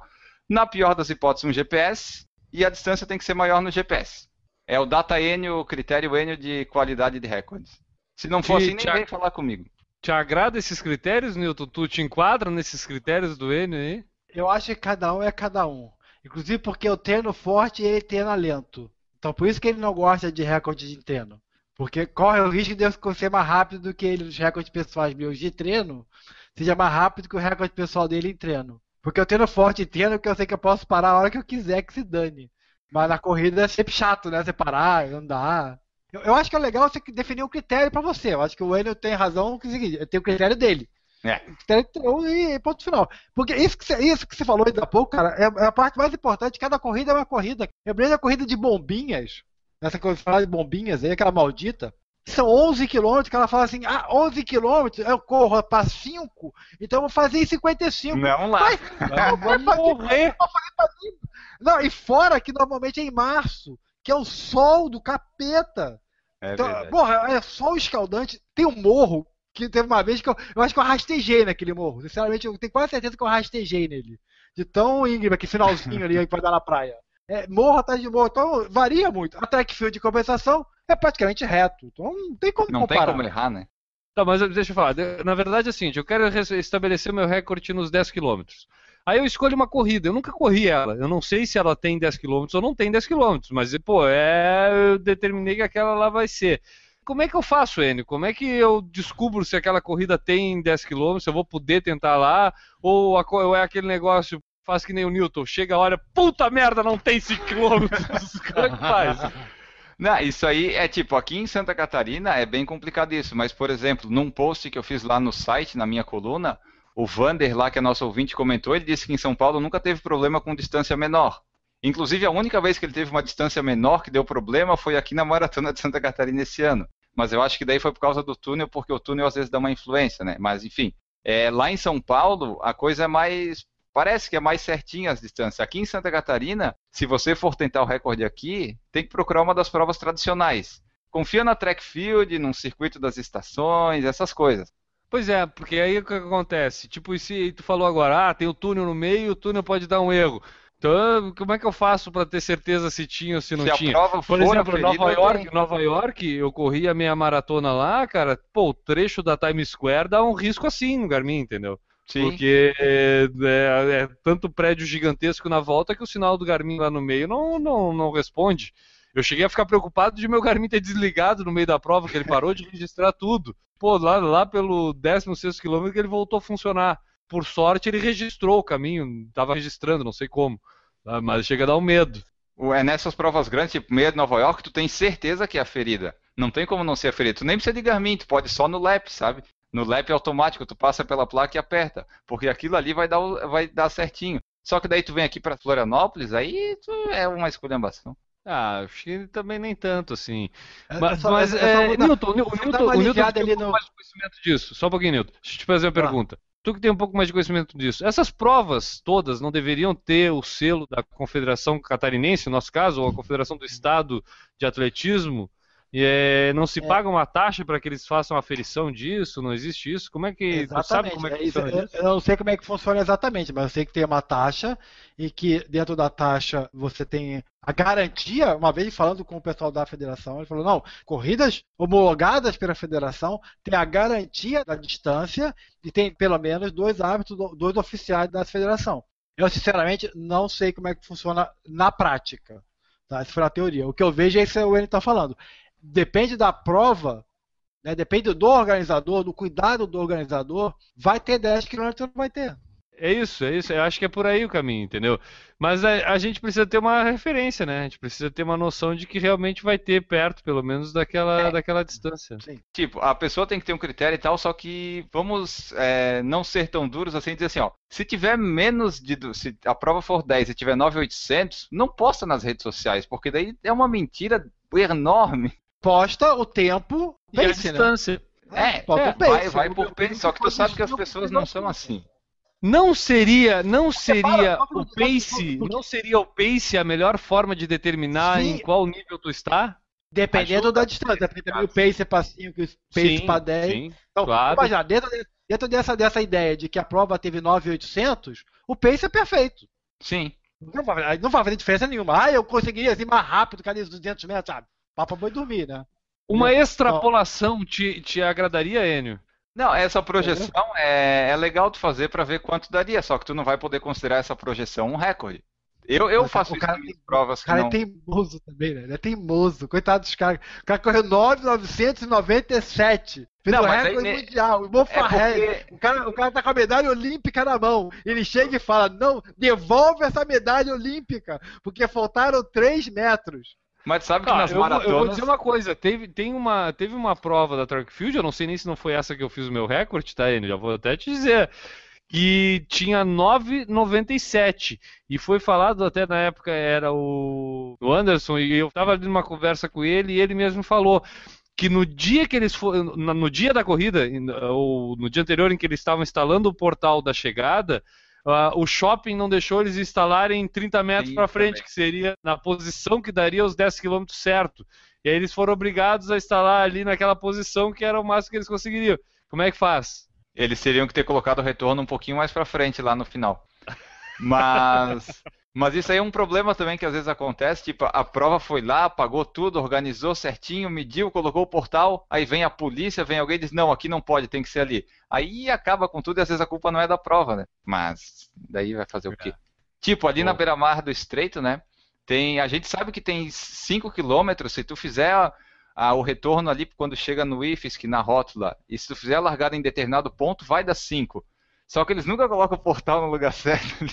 [SPEAKER 4] Na pior das hipóteses, um GPS, e a distância tem que ser maior no GPS. É o data N, o critério N de qualidade de recordes. Se não for assim, nem vem falar comigo.
[SPEAKER 3] Te agrada esses critérios, Newton? Tu te enquadra nesses critérios do N aí?
[SPEAKER 5] Eu acho que cada um é cada um. Inclusive porque eu treino forte e ele treina lento. Então por isso que ele não gosta de recorde de treino. Porque corre o risco de eu ser mais rápido do que ele, os recordes pessoais meus de treino, seja mais rápido que o recorde pessoal dele em treino. Porque eu treino forte em treino, porque eu sei que eu posso parar a hora que eu quiser que se dane. Mas na corrida é sempre chato, né? Você parar, andar. Eu, eu acho que é legal você definir um critério para você. Eu acho que o Enio tem razão que é tem o critério dele. É. Critério e ponto final. Porque isso que, você, isso que você falou ainda há pouco, cara, é, é a parte mais importante. Cada corrida é uma corrida. Eu lembro da corrida de bombinhas nessa coisa de bombinhas aí, aquela maldita. São 11 quilômetros, que ela fala assim, ah, 11 quilômetros, eu corro para 5, então eu vou fazer em 55.
[SPEAKER 4] Não lá. Mas,
[SPEAKER 5] não, vou morrer. Não, e fora que normalmente é em março, que é o sol do capeta. É então, verdade. porra, é sol escaldante. Tem um morro que teve uma vez que eu, eu acho que eu rastejei naquele morro. Sinceramente, eu tenho quase certeza que eu rastejei nele. De tão íngreme, que finalzinho [laughs] ali que vai dar na praia é, morro atrás de morro. Então varia muito. A track field de compensação é praticamente reto. Então não tem como
[SPEAKER 4] não
[SPEAKER 5] comparar.
[SPEAKER 4] Não tem como errar, né?
[SPEAKER 3] Tá, mas deixa eu falar. Na verdade é assim, eu quero estabelecer meu recorde nos 10 km. Aí eu escolho uma corrida. Eu nunca corri ela. Eu não sei se ela tem 10 km ou não tem 10 km. Mas, pô, é... eu determinei que aquela lá vai ser. Como é que eu faço, Enio? Como é que eu descubro se aquela corrida tem 10 km, se eu vou poder tentar lá, ou, ou é aquele negócio, faz que nem o Newton, chega a hora, puta merda, não tem 5 km. [laughs] Como é que faz?
[SPEAKER 4] Não, isso aí é tipo, aqui em Santa Catarina é bem complicado isso, mas por exemplo, num post que eu fiz lá no site, na minha coluna, o Vander lá, que é nosso ouvinte, comentou, ele disse que em São Paulo nunca teve problema com distância menor. Inclusive, a única vez que ele teve uma distância menor que deu problema foi aqui na Maratona de Santa Catarina esse ano. Mas eu acho que daí foi por causa do túnel, porque o túnel às vezes dá uma influência, né? Mas enfim, é, lá em São Paulo a coisa é mais Parece que é mais certinho as distâncias. Aqui em Santa Catarina, se você for tentar o recorde aqui, tem que procurar uma das provas tradicionais. Confia na track field, num circuito das estações, essas coisas.
[SPEAKER 3] Pois é, porque aí o que acontece? Tipo, se tu falou agora, ah, tem o túnel no meio, o túnel pode dar um erro. Então, como é que eu faço para ter certeza se tinha ou se não
[SPEAKER 4] se
[SPEAKER 3] tinha?
[SPEAKER 4] Por exemplo,
[SPEAKER 3] Nova York, Nova York, eu corri a minha maratona lá, cara, pô, o trecho da Times Square dá um risco assim no Garmin, entendeu? Sim. Porque é, é, é, tanto prédio gigantesco na volta que o sinal do Garmin lá no meio não, não, não responde. Eu cheguei a ficar preocupado de meu Garmin ter desligado no meio da prova, que ele parou de registrar tudo. Pô, lá, lá pelo 16 quilômetro que ele voltou a funcionar. Por sorte, ele registrou o caminho, estava registrando, não sei como. Ah, mas chega a dar um medo.
[SPEAKER 4] É nessas provas grandes, tipo meia de Nova York, tu tem certeza que é a ferida. Não tem como não ser a ferida. Tu nem precisa de Garmin, tu pode só no lap, sabe? No lap automático, tu passa pela placa e aperta. Porque aquilo ali vai dar, vai dar certinho. Só que daí tu vem aqui pra Florianópolis, aí tu é uma esculhambação.
[SPEAKER 3] Ah, acho que também nem tanto, assim.
[SPEAKER 5] É-
[SPEAKER 3] Mas,
[SPEAKER 5] só-
[SPEAKER 3] mas,
[SPEAKER 5] é
[SPEAKER 3] é, Newton, o Newton, o Newton tem um
[SPEAKER 5] ali
[SPEAKER 3] pouco
[SPEAKER 5] no-
[SPEAKER 3] mais de conhecimento disso. Só um pouquinho, Newton. Deixa eu te fazer uma
[SPEAKER 5] Tá.
[SPEAKER 3] pergunta. Tu que tem um pouco mais de conhecimento disso. Essas provas todas não deveriam ter o selo da Confederação Catarinense, no nosso caso, ou a Confederação do Estado de Atletismo? É, não se
[SPEAKER 5] É.
[SPEAKER 3] paga uma taxa para que eles façam aferição disso? Não existe isso? Como é que. Tu sabe
[SPEAKER 5] Exatamente.
[SPEAKER 3] como é
[SPEAKER 5] é
[SPEAKER 3] que
[SPEAKER 5] isso.
[SPEAKER 3] funciona
[SPEAKER 5] eu,
[SPEAKER 3] isso?
[SPEAKER 5] eu não sei como é que funciona exatamente, mas eu sei que tem uma taxa e que dentro da taxa você tem a garantia, uma vez falando com o pessoal da federação, ele falou, não, corridas homologadas pela federação tem a garantia da distância e tem pelo menos dois árbitros, dois oficiais da federação. Eu, sinceramente, não sei como é que funciona na prática. Tá? Essa foi a teoria. O que eu vejo é isso que o Enio está falando. Depende da prova, né, depende do organizador, do cuidado do organizador, vai ter 10 km ou não vai ter.
[SPEAKER 3] É isso, é isso. Eu acho que é por aí o caminho, entendeu? Mas a, a gente precisa ter uma referência, né? A gente precisa ter uma noção de que realmente vai ter perto, pelo menos, daquela,
[SPEAKER 4] É.
[SPEAKER 3] daquela distância.
[SPEAKER 4] Tipo, a pessoa tem que ter um critério e tal, só que vamos é, não ser tão duros assim e dizer assim, ó. Se tiver menos de. Se a prova for 10 e tiver 9,800, não posta nas redes sociais, porque daí é uma mentira enorme.
[SPEAKER 5] Posta o tempo,
[SPEAKER 3] E a
[SPEAKER 5] pace, né?
[SPEAKER 3] distância.
[SPEAKER 4] É,
[SPEAKER 5] Posta
[SPEAKER 3] é,
[SPEAKER 5] o pace.
[SPEAKER 4] vai, vai por pace, só que tu sabe que as pessoas não são assim.
[SPEAKER 3] Não seria, não seria o pace,
[SPEAKER 5] porque-
[SPEAKER 3] não seria o pace a melhor forma de determinar
[SPEAKER 5] Sim.
[SPEAKER 3] em qual nível tu está?
[SPEAKER 5] Dependendo
[SPEAKER 4] Ajuda
[SPEAKER 5] da distância, depende também o pace para 5, o pace para 10.
[SPEAKER 3] sim,
[SPEAKER 5] Então,
[SPEAKER 3] claro.
[SPEAKER 5] imagina, dentro, de- dentro dessa, dessa ideia de que a prova teve 9,800, o pace é perfeito.
[SPEAKER 4] Sim.
[SPEAKER 5] Não vai, não vai fazer diferença nenhuma. Ah, eu conseguiria ir mais rápido que ali 200 metros, sabe? Papo boi dormir, né?
[SPEAKER 3] Uma extrapolação te, te agradaria, Enio?
[SPEAKER 4] Não, essa projeção é, é legal tu fazer pra ver quanto daria, só que tu não vai poder considerar essa projeção um recorde. Eu, eu
[SPEAKER 5] Mas
[SPEAKER 4] faço
[SPEAKER 5] o cara
[SPEAKER 4] em
[SPEAKER 5] tem-
[SPEAKER 4] provas
[SPEAKER 5] O cara
[SPEAKER 4] não...
[SPEAKER 5] é teimoso também, né? Ele é teimoso. Coitado dos caras. O cara correu 9,997. Fez
[SPEAKER 4] Não,
[SPEAKER 5] o
[SPEAKER 4] aí
[SPEAKER 5] recorde
[SPEAKER 4] ne-
[SPEAKER 5] mundial. O
[SPEAKER 4] É porque-
[SPEAKER 5] o, cara, o cara tá com a medalha olímpica na mão. Ele chega e fala: Não, devolve essa medalha olímpica. Porque faltaram 3 metros.
[SPEAKER 4] Mas sabe que nas
[SPEAKER 3] eu, vou- eu vou
[SPEAKER 4] maratonas...
[SPEAKER 3] dizer uma coisa, teve, tem uma, teve uma prova da Track Field, eu não sei nem se não foi essa que eu fiz o meu recorde, tá, Enio? Já vou até te dizer. Que tinha 9,97. E foi falado até na época, era o, o Anderson, e eu tava ali numa conversa com ele, e ele mesmo falou que no dia que eles foram, no dia da corrida, ou no dia anterior em que eles estavam instalando o portal da chegada, ah, o shopping não deixou eles instalarem 30 metros
[SPEAKER 4] 30
[SPEAKER 3] para frente,
[SPEAKER 4] metros.
[SPEAKER 3] que seria na posição que daria os 10 km certo. E aí eles foram obrigados a instalar ali naquela posição que era o máximo que eles conseguiriam. Como é que faz?
[SPEAKER 4] Eles teriam que ter colocado o retorno um pouquinho mais pra frente lá no final. Mas, [laughs] mas isso aí é um problema também que às vezes acontece. Tipo, a prova foi lá, pagou tudo, organizou certinho, mediu, colocou o portal. Aí vem a polícia, vem alguém e diz: Não, aqui não pode, tem que ser ali. Aí acaba com tudo e às vezes a culpa não é da prova, né? Mas daí vai fazer o quê? Tipo, ali na beira-mar do estreito, né? Tem, a gente sabe que tem 5 quilômetros. Se tu fizer a- a- o retorno ali quando chega no IFSC, na rótula, e se tu fizer a largada em determinado ponto, vai dar 5. Só que eles nunca colocam o portal no lugar [laughs] certo.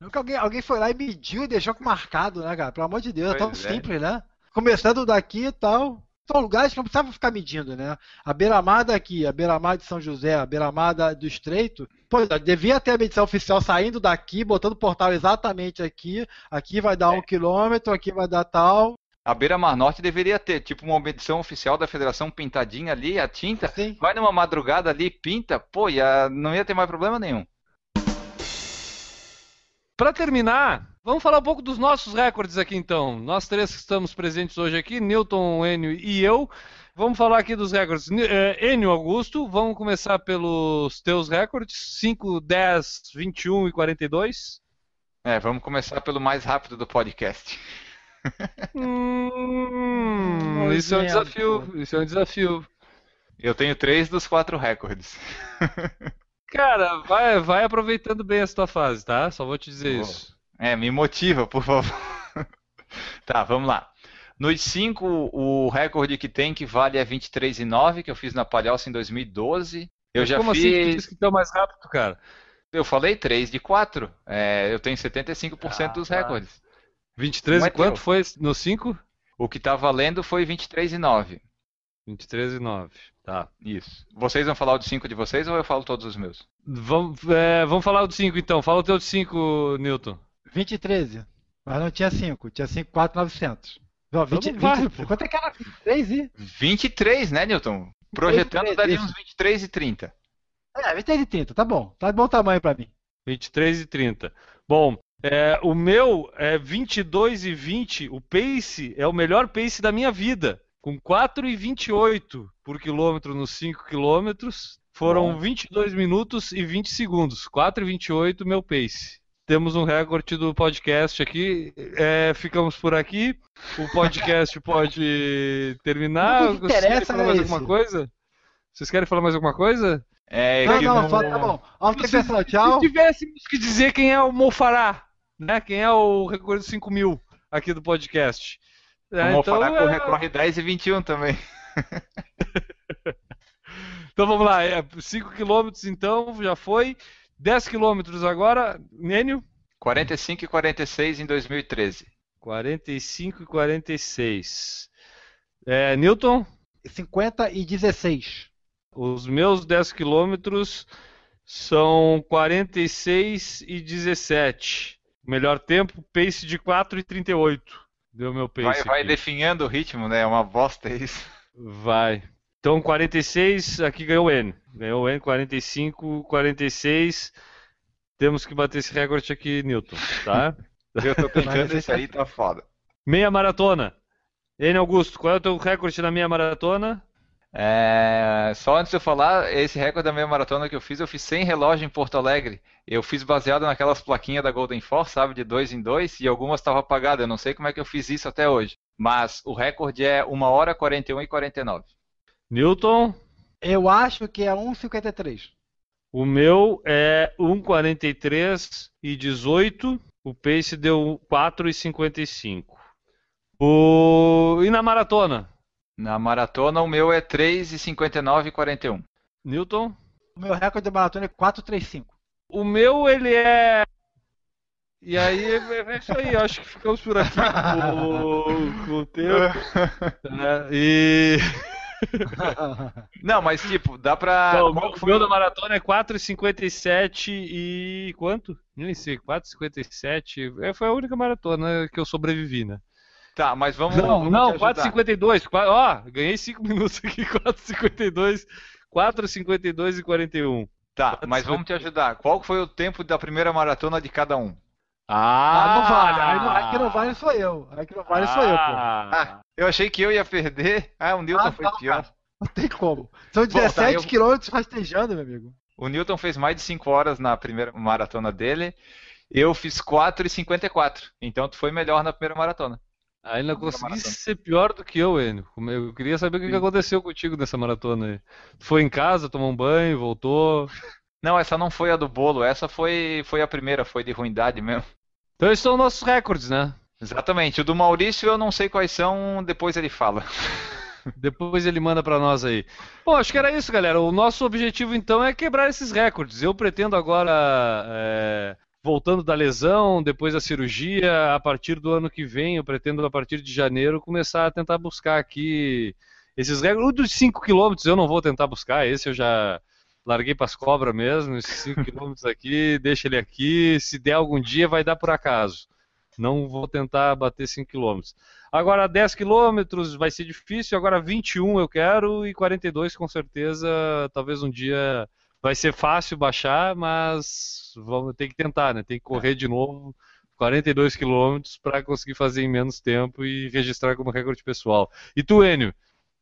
[SPEAKER 5] Nunca alguém, alguém foi lá e mediu e deixou marcado, né, cara? Pelo amor de Deus, é tão
[SPEAKER 4] Pois é.
[SPEAKER 5] simples, né? Começando daqui e tal. São lugares que não precisava ficar medindo, né? A beira-mar daqui, a beira-mar de São José, a beira-mar do Estreito. Pô, devia ter a medição oficial saindo daqui, botando o portal exatamente aqui. Aqui vai dar um quilômetro, aqui vai dar tal.
[SPEAKER 4] A beira-mar norte deveria ter, tipo, uma medição oficial da federação pintadinha ali, a tinta.
[SPEAKER 5] Assim.
[SPEAKER 4] Vai numa madrugada ali, pinta, pô, ia, não ia ter mais problema nenhum.
[SPEAKER 3] Para terminar, vamos falar um pouco dos nossos recordes aqui então. Nós três que estamos presentes hoje aqui, Newton, Enio e eu. Vamos falar aqui dos recordes. Eh, Enio Augusto, vamos começar pelos teus recordes: 5, 10, 21 e 42.
[SPEAKER 4] É, vamos começar pelo mais rápido do podcast.
[SPEAKER 3] Hum, isso é um
[SPEAKER 5] Nojento.
[SPEAKER 3] desafio. Isso é um desafio.
[SPEAKER 4] Eu tenho três dos quatro recordes. [laughs]
[SPEAKER 3] Cara, vai, vai aproveitando bem essa tua fase, tá? Só vou te dizer isso.
[SPEAKER 4] É, me motiva, por favor. [laughs] tá, vamos lá. Nos 5, o recorde que tem que vale é 23,9, que eu fiz na Palhoça em 2012. Eu
[SPEAKER 3] Mas
[SPEAKER 4] já
[SPEAKER 3] Como assim que tu
[SPEAKER 4] fiz.
[SPEAKER 3] disse que tu é o mais rápido, cara?
[SPEAKER 4] Eu falei 3 de 4. É, eu tenho 75%
[SPEAKER 3] Ah,
[SPEAKER 4] dos recordes.
[SPEAKER 3] 23
[SPEAKER 4] Não
[SPEAKER 3] e
[SPEAKER 4] é
[SPEAKER 3] quanto
[SPEAKER 4] teu.
[SPEAKER 3] foi no 5?
[SPEAKER 4] O que tá valendo foi 23 e 9.
[SPEAKER 3] 23 e 9. Tá.
[SPEAKER 4] Isso. Vocês vão falar o de 5 de vocês ou eu falo todos os meus?
[SPEAKER 3] Vamos, é, vamos falar do 5 então. Fala o teu de 5, Newton.
[SPEAKER 5] 20 e 13. Mas não tinha 5, tinha 5, 4, 900. Não, 20,
[SPEAKER 3] Então vai,
[SPEAKER 5] 20,
[SPEAKER 3] pô.
[SPEAKER 5] quanto é que era 23 e?
[SPEAKER 4] 23, né, Newton? Projetando
[SPEAKER 5] 23,
[SPEAKER 4] daria
[SPEAKER 5] isso.
[SPEAKER 4] uns 23 e 30.
[SPEAKER 5] É, 23 e 30, tá bom. Tá de bom tamanho pra mim.
[SPEAKER 3] 23 e 30. Bom, é, o meu é 22 e 20. O pace é o melhor pace da minha vida. Com 4 e 28 por quilômetro nos 5 quilômetros. Foram
[SPEAKER 4] Bom.
[SPEAKER 3] 22 minutos e 20 segundos. 4 e 28 meu pace. Temos um recorde do podcast aqui. É, ficamos por aqui. O podcast [laughs] pode terminar.
[SPEAKER 5] O que
[SPEAKER 3] Vocês querem
[SPEAKER 5] interessa
[SPEAKER 3] falar
[SPEAKER 5] é
[SPEAKER 3] mais
[SPEAKER 5] esse.
[SPEAKER 3] alguma coisa? Vocês querem falar mais alguma coisa?
[SPEAKER 4] É
[SPEAKER 5] não,
[SPEAKER 4] que
[SPEAKER 5] não,
[SPEAKER 4] no-
[SPEAKER 5] fala- tá bom. Ó,
[SPEAKER 3] Se-
[SPEAKER 5] pessoal, tchau.
[SPEAKER 3] Se tivéssemos que dizer quem é o Mofará, né? Quem é o recorde 5 mil aqui do podcast. É,
[SPEAKER 4] Vamos falar com o
[SPEAKER 3] é-
[SPEAKER 4] recorre 10 e 21 também. [laughs]
[SPEAKER 3] então vamos lá, 5 quilômetros então, já foi. 10 quilômetros agora, Nênio?
[SPEAKER 4] 45 e 46 em 2013.
[SPEAKER 3] 45 e 46. É, Newton,
[SPEAKER 5] 50 e 16.
[SPEAKER 3] os meus 10 quilômetros são 46 e 17. Melhor tempo, pace de 4 e 38. Deu meu pace.
[SPEAKER 4] Vai, vai definhando o ritmo, né? É uma bosta [laughs] isso.
[SPEAKER 3] Vai. Então 46, aqui ganhou o N. Ganhou o N, 45, 46. Temos que bater esse recorde aqui, Newton, tá? [laughs]
[SPEAKER 4] Eu tô [laughs] tentando, isso aí tá foda.
[SPEAKER 3] meia maratona. N Augusto, qual é o teu recorde na meia maratona?
[SPEAKER 4] É, Só antes de eu falar, esse recorde da meia maratona que eu fiz, eu fiz sem relógio em Porto Alegre. Eu fiz baseado naquelas plaquinhas da Golden Force, sabe, de dois em dois, e algumas estavam apagadas. Eu não sei como é que eu fiz isso até hoje. Mas o recorde é 1 hora 41 e 49.
[SPEAKER 3] Newton,
[SPEAKER 5] Eu acho que é 1,53.
[SPEAKER 3] o meu é 1,43 e 18. O pace deu 4,55. O... E na maratona?
[SPEAKER 4] Na maratona, o meu é 3 e 59 e 41.
[SPEAKER 3] Newton?
[SPEAKER 5] O meu recorde de maratona é 4,35.
[SPEAKER 3] O meu, ele é. E aí, é isso aí, acho que ficamos por aqui com, o tempo. né? E. [laughs]
[SPEAKER 4] Não, mas tipo, dá pra.
[SPEAKER 3] Não, o
[SPEAKER 4] qual
[SPEAKER 3] meu, o da maratona é 4,57 e. quanto? Nem sei, 4,57. É, foi a única maratona que eu sobrevivi, né?
[SPEAKER 4] Tá, mas vamos.
[SPEAKER 3] Não,
[SPEAKER 4] vamos
[SPEAKER 3] não,
[SPEAKER 4] te ajudar.
[SPEAKER 3] 4,52. qua- Ó, ganhei 5 [laughs] minutos aqui, 4,52. 4,52 e 41.
[SPEAKER 4] Tá, mas vamos te ajudar. Qual foi o tempo da primeira maratona de cada um?
[SPEAKER 5] Ah, não vale. Aí, não, aí que não vale sou eu. Aí que não vale sou eu, pô.
[SPEAKER 3] Ah,
[SPEAKER 4] Eu achei que eu ia perder. Ah, o Newton
[SPEAKER 5] Ah,
[SPEAKER 4] foi
[SPEAKER 5] não,
[SPEAKER 4] pior.
[SPEAKER 5] cara. Não tem como. São
[SPEAKER 4] Bom, tá,
[SPEAKER 5] 17
[SPEAKER 4] eu-
[SPEAKER 5] quilômetros rastejando, meu amigo.
[SPEAKER 4] O Newton fez mais de 5 horas na primeira maratona dele. Eu fiz 4 e 54. Então tu foi melhor na primeira maratona.
[SPEAKER 3] Ainda
[SPEAKER 4] Primeira
[SPEAKER 3] consegui
[SPEAKER 4] maratona.
[SPEAKER 3] ser pior do que eu, Enio. Eu queria saber o que, aconteceu contigo nessa maratona aí. Foi em casa, tomou um banho, voltou. [laughs]
[SPEAKER 4] Não, essa não foi a do bolo. Essa foi, foi a primeira, foi de ruindade mesmo.
[SPEAKER 3] Então esses são nossos recordes, né?
[SPEAKER 4] Exatamente. O do Maurício eu não sei quais são, depois ele fala. [laughs]
[SPEAKER 3] Depois ele manda pra nós aí. Bom, acho que era isso, galera. O nosso objetivo então é quebrar esses recordes. Eu pretendo agora, é, voltando da lesão, depois da cirurgia, a partir do ano que vem, eu pretendo a partir de janeiro começar a tentar buscar aqui esses recordes. O dos 5 km eu não vou tentar buscar, esse eu já larguei pras cobras mesmo. Esses 5 km aqui, [laughs] deixa ele aqui. Se der algum dia, vai dar por acaso. Não vou tentar bater 5 km. Agora 10 quilômetros vai ser difícil, agora 21 eu quero e 42 com certeza, talvez um dia vai ser fácil baixar, mas vamos ter que tentar, né? Tem que correr de novo 42 quilômetros para conseguir fazer em menos tempo e registrar como recorde pessoal. E tu, Enio,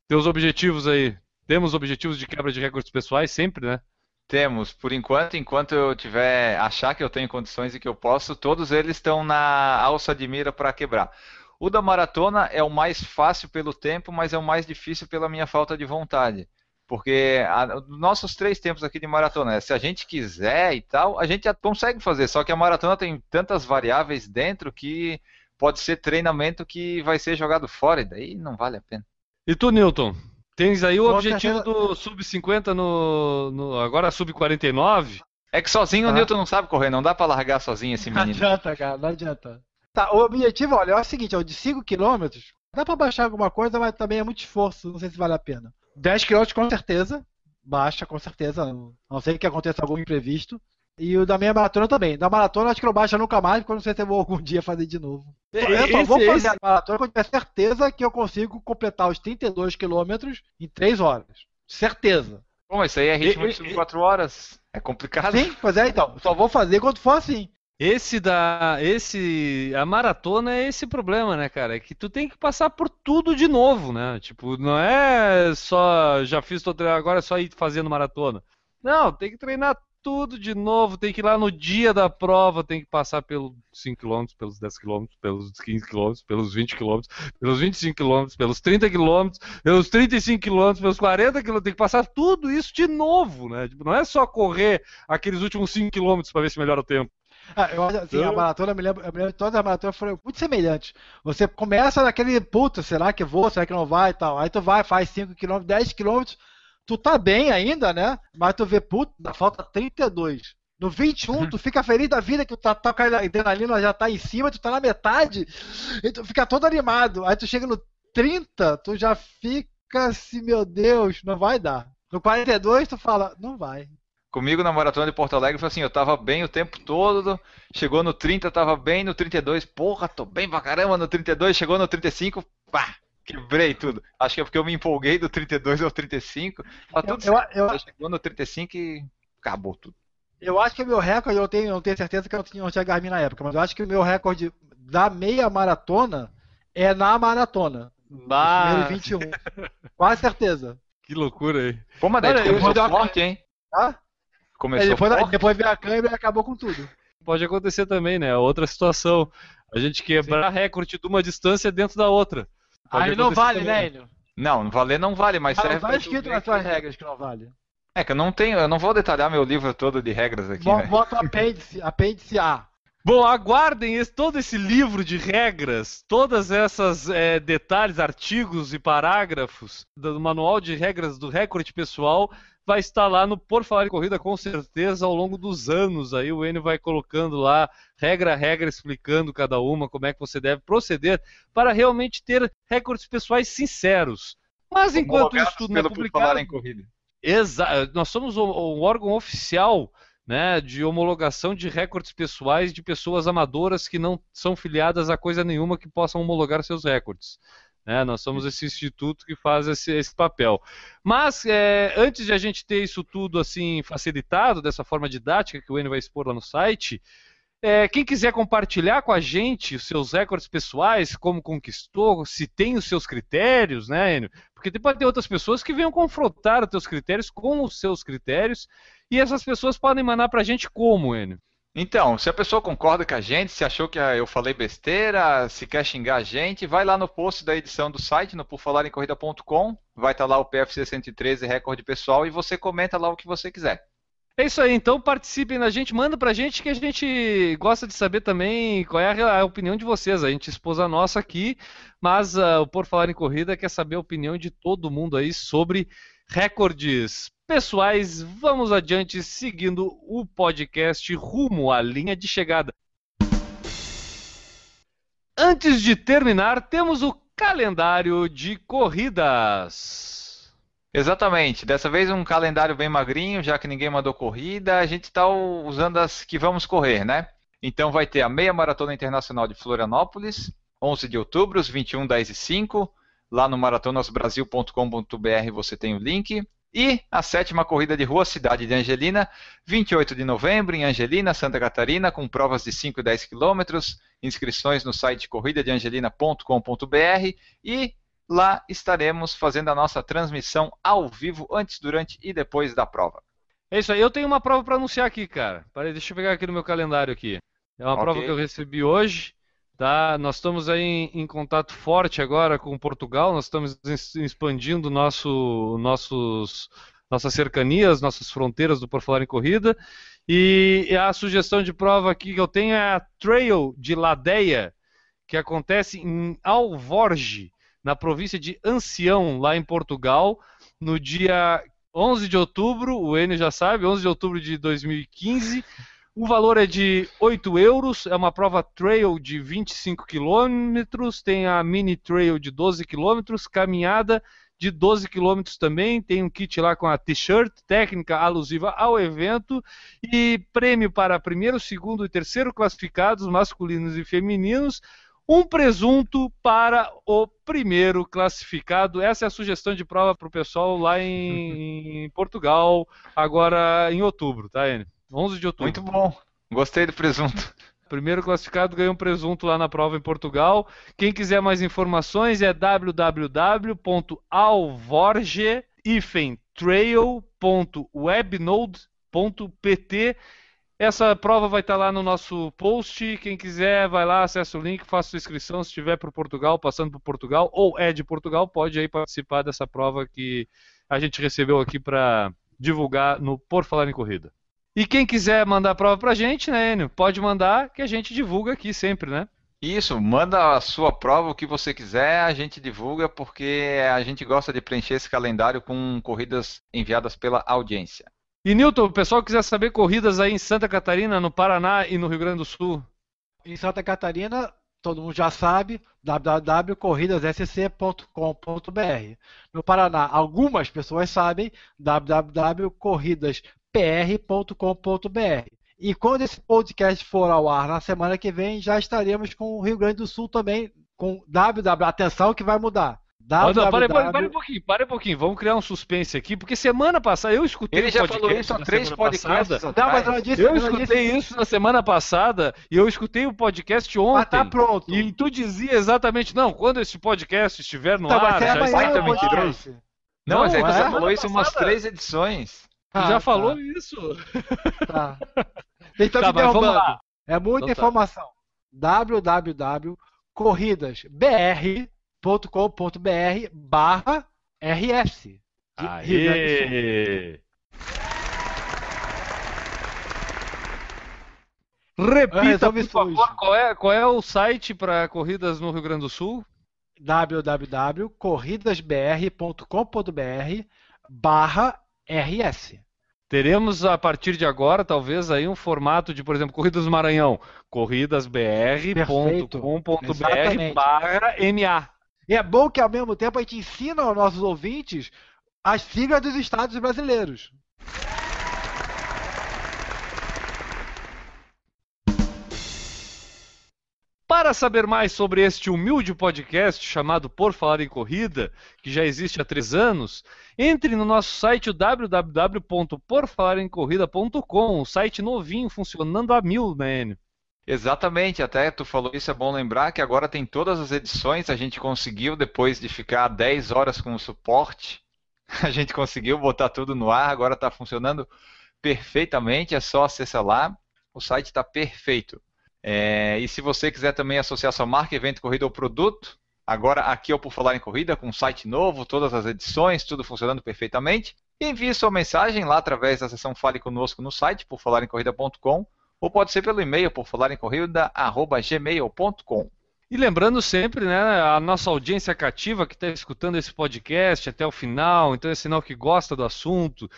[SPEAKER 3] teus objetivos aí? Temos objetivos de quebra de recordes pessoais sempre, né?
[SPEAKER 4] Temos, por enquanto, enquanto eu tiver achar que eu tenho condições e que eu posso, todos eles estão na alça de mira para quebrar. O da maratona é o mais fácil pelo tempo, mas é o mais difícil pela minha falta de vontade. Porque a- nossos três tempos aqui de maratona, né, se a gente quiser e tal, a gente já consegue fazer. Só que a maratona tem tantas variáveis dentro que pode ser treinamento que vai ser jogado fora, e daí não vale a pena.
[SPEAKER 3] E tu, Newton? Tens aí o objetivo do sub-50 no, no. Agora sub-49?
[SPEAKER 4] É que sozinho o
[SPEAKER 5] Tá.
[SPEAKER 4] Newton não sabe correr, não dá para largar sozinho esse
[SPEAKER 5] Não
[SPEAKER 4] menino.
[SPEAKER 5] adianta, cara, não adianta. Tá, o objetivo, olha, é o seguinte, é o de 5 km. Dá pra baixar alguma coisa, mas também é muito esforço, não sei se vale a pena. 10 km com certeza, baixa com certeza, a não sei que aconteça algum imprevisto. E o da minha maratona também. Da maratona acho que não baixa nunca mais, porque eu não sei se eu vou algum dia fazer de novo. Eu só vou fazer a maratona quando tiver certeza que eu consigo completar os 32 quilômetros em 3 horas. Certeza.
[SPEAKER 4] Bom, isso aí é ritmo de 4 horas. É complicado.
[SPEAKER 5] Sim, pois é, então. Só vou fazer quando for assim.
[SPEAKER 3] Esse da. Esse. A maratona é esse problema, né, cara? É que tu tem que passar por tudo de novo, né? Tipo, não é só. Já fiz todo agora é só ir fazendo maratona. Não, tem que treinar tudo de novo, tem que ir lá no dia da prova, tem que passar pelos 5 km, pelos 10 km, pelos 15 km, pelos 20 km, pelos 25 km, pelos 30 km, pelos 35 km, pelos 40 km, tem que passar tudo isso de novo, né? Tipo, não é só correr aqueles últimos 5 km para ver se melhora o tempo.
[SPEAKER 5] Ah, eu assim, a maratona, eu me lembro, eu me lembro todas as maratonas foram muito semelhantes. Você começa naquele, puta, será que vou, será que não vai e tal. Aí tu vai, faz 5km, 10km, tu tá bem ainda, né? Mas tu vê, puta, falta 32. No 21, tu fica feliz da vida que tu tá, tá a adrenalina já tá em cima, tu tá na metade, e tu fica todo animado. Aí tu chega no 30, tu já fica assim, meu Deus, não vai dar. No 42, tu fala, não vai.
[SPEAKER 4] Comigo na maratona de Porto Alegre foi assim, eu tava bem o tempo todo, chegou no 30, tava bem, no 32, porra, tô bem pra caramba, no 32, chegou no 35, pá, quebrei tudo. Acho que é porque eu me empolguei do 32 ao 35, tá tudo eu, certo. Eu, eu, chegou no 35 e acabou tudo.
[SPEAKER 5] Eu acho que o meu recorde, eu tenho, eu tenho certeza que eu não tinha, não tinha Garmin na época, mas eu acho que o meu recorde da meia maratona é na maratona.
[SPEAKER 3] Bah.
[SPEAKER 5] 21. Quase [laughs] certeza.
[SPEAKER 3] Que loucura aí.
[SPEAKER 4] Pô, mas daí Olha, começou forte, hein?
[SPEAKER 5] Ah? Começou é, depois, veio a câmera e acabou com tudo.
[SPEAKER 3] Pode acontecer também, né? Outra situação. A gente quebrar Sim. recorde de uma distância dentro da outra.
[SPEAKER 5] Pode Aí não vale, também. né, Enio?
[SPEAKER 4] Não, não valer não vale, mas ah, serve.
[SPEAKER 5] Tá escrito nas suas regras que não vale.
[SPEAKER 4] É que eu não tenho, eu não vou detalhar meu livro todo de regras aqui. Bota,
[SPEAKER 5] né? bota apêndice, apêndice A.
[SPEAKER 3] Bom, aguardem esse, todo esse livro de regras, todas essas é, detalhes, artigos e parágrafos do manual de regras do recorde pessoal vai estar lá no Por Falar em Corrida com certeza ao longo dos anos. Aí o Enio vai colocando lá regra a regra, explicando cada uma, como é que você deve proceder para realmente ter recordes pessoais sinceros. Mas enquanto isso tudo não é publicado... Em Corrida. Exato. Nós somos um órgão oficial né, de homologação de recordes pessoais de pessoas amadoras que não são filiadas a coisa nenhuma que possam homologar seus recordes. Né? Nós somos esse instituto que faz esse, esse papel. Mas é, antes de a gente ter isso tudo assim facilitado dessa forma didática que o Enio vai expor lá no site, é, quem quiser compartilhar com a gente os seus recordes pessoais, como conquistou, se tem os seus critérios, né, Enio? Porque pode ter outras pessoas que venham confrontar os teus critérios com os seus critérios, e essas pessoas podem mandar para a gente como, Enio?
[SPEAKER 4] Então, se a pessoa concorda com a gente, se achou que eu falei besteira, se quer xingar a gente, vai lá no post da edição do site, no porfalarencorrida.com, vai estar tá lá o PFC 113 recorde pessoal e você comenta lá o que você quiser.
[SPEAKER 3] É isso aí, então participem da gente, manda pra gente que a gente gosta de saber também qual é a, opinião de vocês. A gente expôs a nossa aqui, mas uh, o Por Falar em Corrida quer saber a opinião de todo mundo aí sobre recordes pessoais, vamos adiante seguindo o podcast rumo à linha de chegada. Antes de terminar, temos o calendário de corridas.
[SPEAKER 4] Exatamente. Dessa vez um calendário bem magrinho, já que ninguém mandou corrida, a gente está usando as que vamos correr, né? Então vai ter a meia maratona internacional de Florianópolis, 11 de outubro, os 21, 10 e 5. Lá no maratonasbrasil.com.br você tem o link. E a sétima corrida de rua, cidade de Angelina, 28 de novembro, em Angelina, Santa Catarina, com provas de 5 e 10 quilômetros, inscrições no site corridadeangelina.com.br e lá estaremos fazendo a nossa transmissão ao vivo, antes, durante e depois da prova.
[SPEAKER 3] É isso aí, eu tenho uma prova para anunciar aqui, cara. Peraí, deixa eu pegar aqui no meu calendário aqui. É uma okay. prova que eu recebi hoje. Tá, nós estamos aí em, em, contato forte agora com Portugal, nós estamos expandindo nosso, nossos, nossas cercanias, nossas fronteiras do Por Falar em Corrida. E a sugestão de prova aqui que eu tenho é a Trail de Ladeia, que acontece em Alvorge, na província de Ancião, lá em Portugal, no dia 11 de outubro, o Enio já sabe, 11 de outubro de 2015 O valor é de 8 euros, é uma prova trail de 25 quilômetros, tem a mini trail de 12 quilômetros, caminhada de 12 quilômetros também, tem um kit lá com a t-shirt, técnica alusiva ao evento, e prêmio para primeiro, segundo e terceiro classificados, masculinos e femininos, um presunto para o primeiro classificado. Essa é a sugestão de prova para o pessoal lá em, em, Portugal, agora em outubro, tá, Enio? 11 de outubro.
[SPEAKER 4] Muito bom. Gostei do presunto. [laughs]
[SPEAKER 3] Primeiro classificado ganhou um presunto lá na prova em Portugal. Quem quiser mais informações é www.alvorge-trail.webnode.pt essa prova vai estar lá no nosso post. Quem quiser, vai lá, acessa o link, faça sua inscrição. Se estiver por Portugal, passando por Portugal, ou é de Portugal, pode aí participar dessa prova que a gente recebeu aqui para divulgar no Por Falar em Corrida. E quem quiser mandar a prova pra gente, né, Enio? Pode mandar que a gente divulga aqui sempre, né?
[SPEAKER 4] Isso, manda a sua prova, o que você quiser, a gente divulga, porque a gente gosta de preencher esse calendário com corridas enviadas pela audiência.
[SPEAKER 3] E Newton, o pessoal quiser saber corridas aí em Santa Catarina, no Paraná e no Rio Grande do Sul.
[SPEAKER 5] Em Santa Catarina, todo mundo já sabe, www.corridassc.com.br. No Paraná, algumas pessoas sabem, www.corridaspr.com.br. E quando esse podcast for ao ar na semana que vem, já estaremos com o Rio Grande do Sul também, com www. Atenção que vai mudar.
[SPEAKER 3] Não, não, para, para, para um pouquinho, para um pouquinho. Vamos criar um suspense aqui, porque semana passada eu escutei
[SPEAKER 4] Ele já falou isso há três podcasts.
[SPEAKER 3] Não, mas eu, disse, eu escutei disse... isso na semana passada e eu escutei o podcast ontem. Mas
[SPEAKER 5] tá pronto.
[SPEAKER 3] E tu dizia exatamente, não, quando esse podcast estiver no tá, ar,
[SPEAKER 4] já está tá. Não, não, mas aí você é? falou isso umas três edições.
[SPEAKER 3] Ah, já tá. falou isso. [laughs]
[SPEAKER 5] Tá. Então tá, vamos lá. É muita então, tá. informação. www.corridasbr com.br barra RS.
[SPEAKER 3] Aê! Repita, por favor, qual é, qual é o site para corridas no Rio Grande do Sul?
[SPEAKER 5] www.corridasbr.com.br barra RS.
[SPEAKER 3] Teremos a partir de agora, talvez, aí um formato de, por exemplo, Corridas do Maranhão, corridasbr.com.br barra MA.
[SPEAKER 5] E é bom que ao mesmo tempo a gente ensina aos nossos ouvintes as siglas dos estados brasileiros.
[SPEAKER 3] Para saber mais sobre este humilde podcast chamado Por Falar em Corrida, que já existe há três anos, entre no nosso site www.porfalaremcorrida.com, um site novinho, funcionando a mil, né, Enio?
[SPEAKER 4] Exatamente, até tu falou isso, é bom lembrar que agora tem todas as edições, a gente conseguiu, depois de ficar 10 horas com o suporte, [laughs] a gente conseguiu botar tudo no ar, agora está funcionando perfeitamente, é só acessar lá, o site está perfeito. É, e se você quiser também associar sua marca, evento, corrida ou produto, agora aqui é o Por Falar em Corrida, com um site novo, todas as edições, tudo funcionando perfeitamente, envie sua mensagem lá através da seção Fale Conosco no site, por falaremcorrida.com, ou pode ser pelo e-mail por.
[SPEAKER 3] E lembrando sempre, né, a nossa audiência cativa que está escutando esse podcast até o final, então é sinal que gosta do assunto.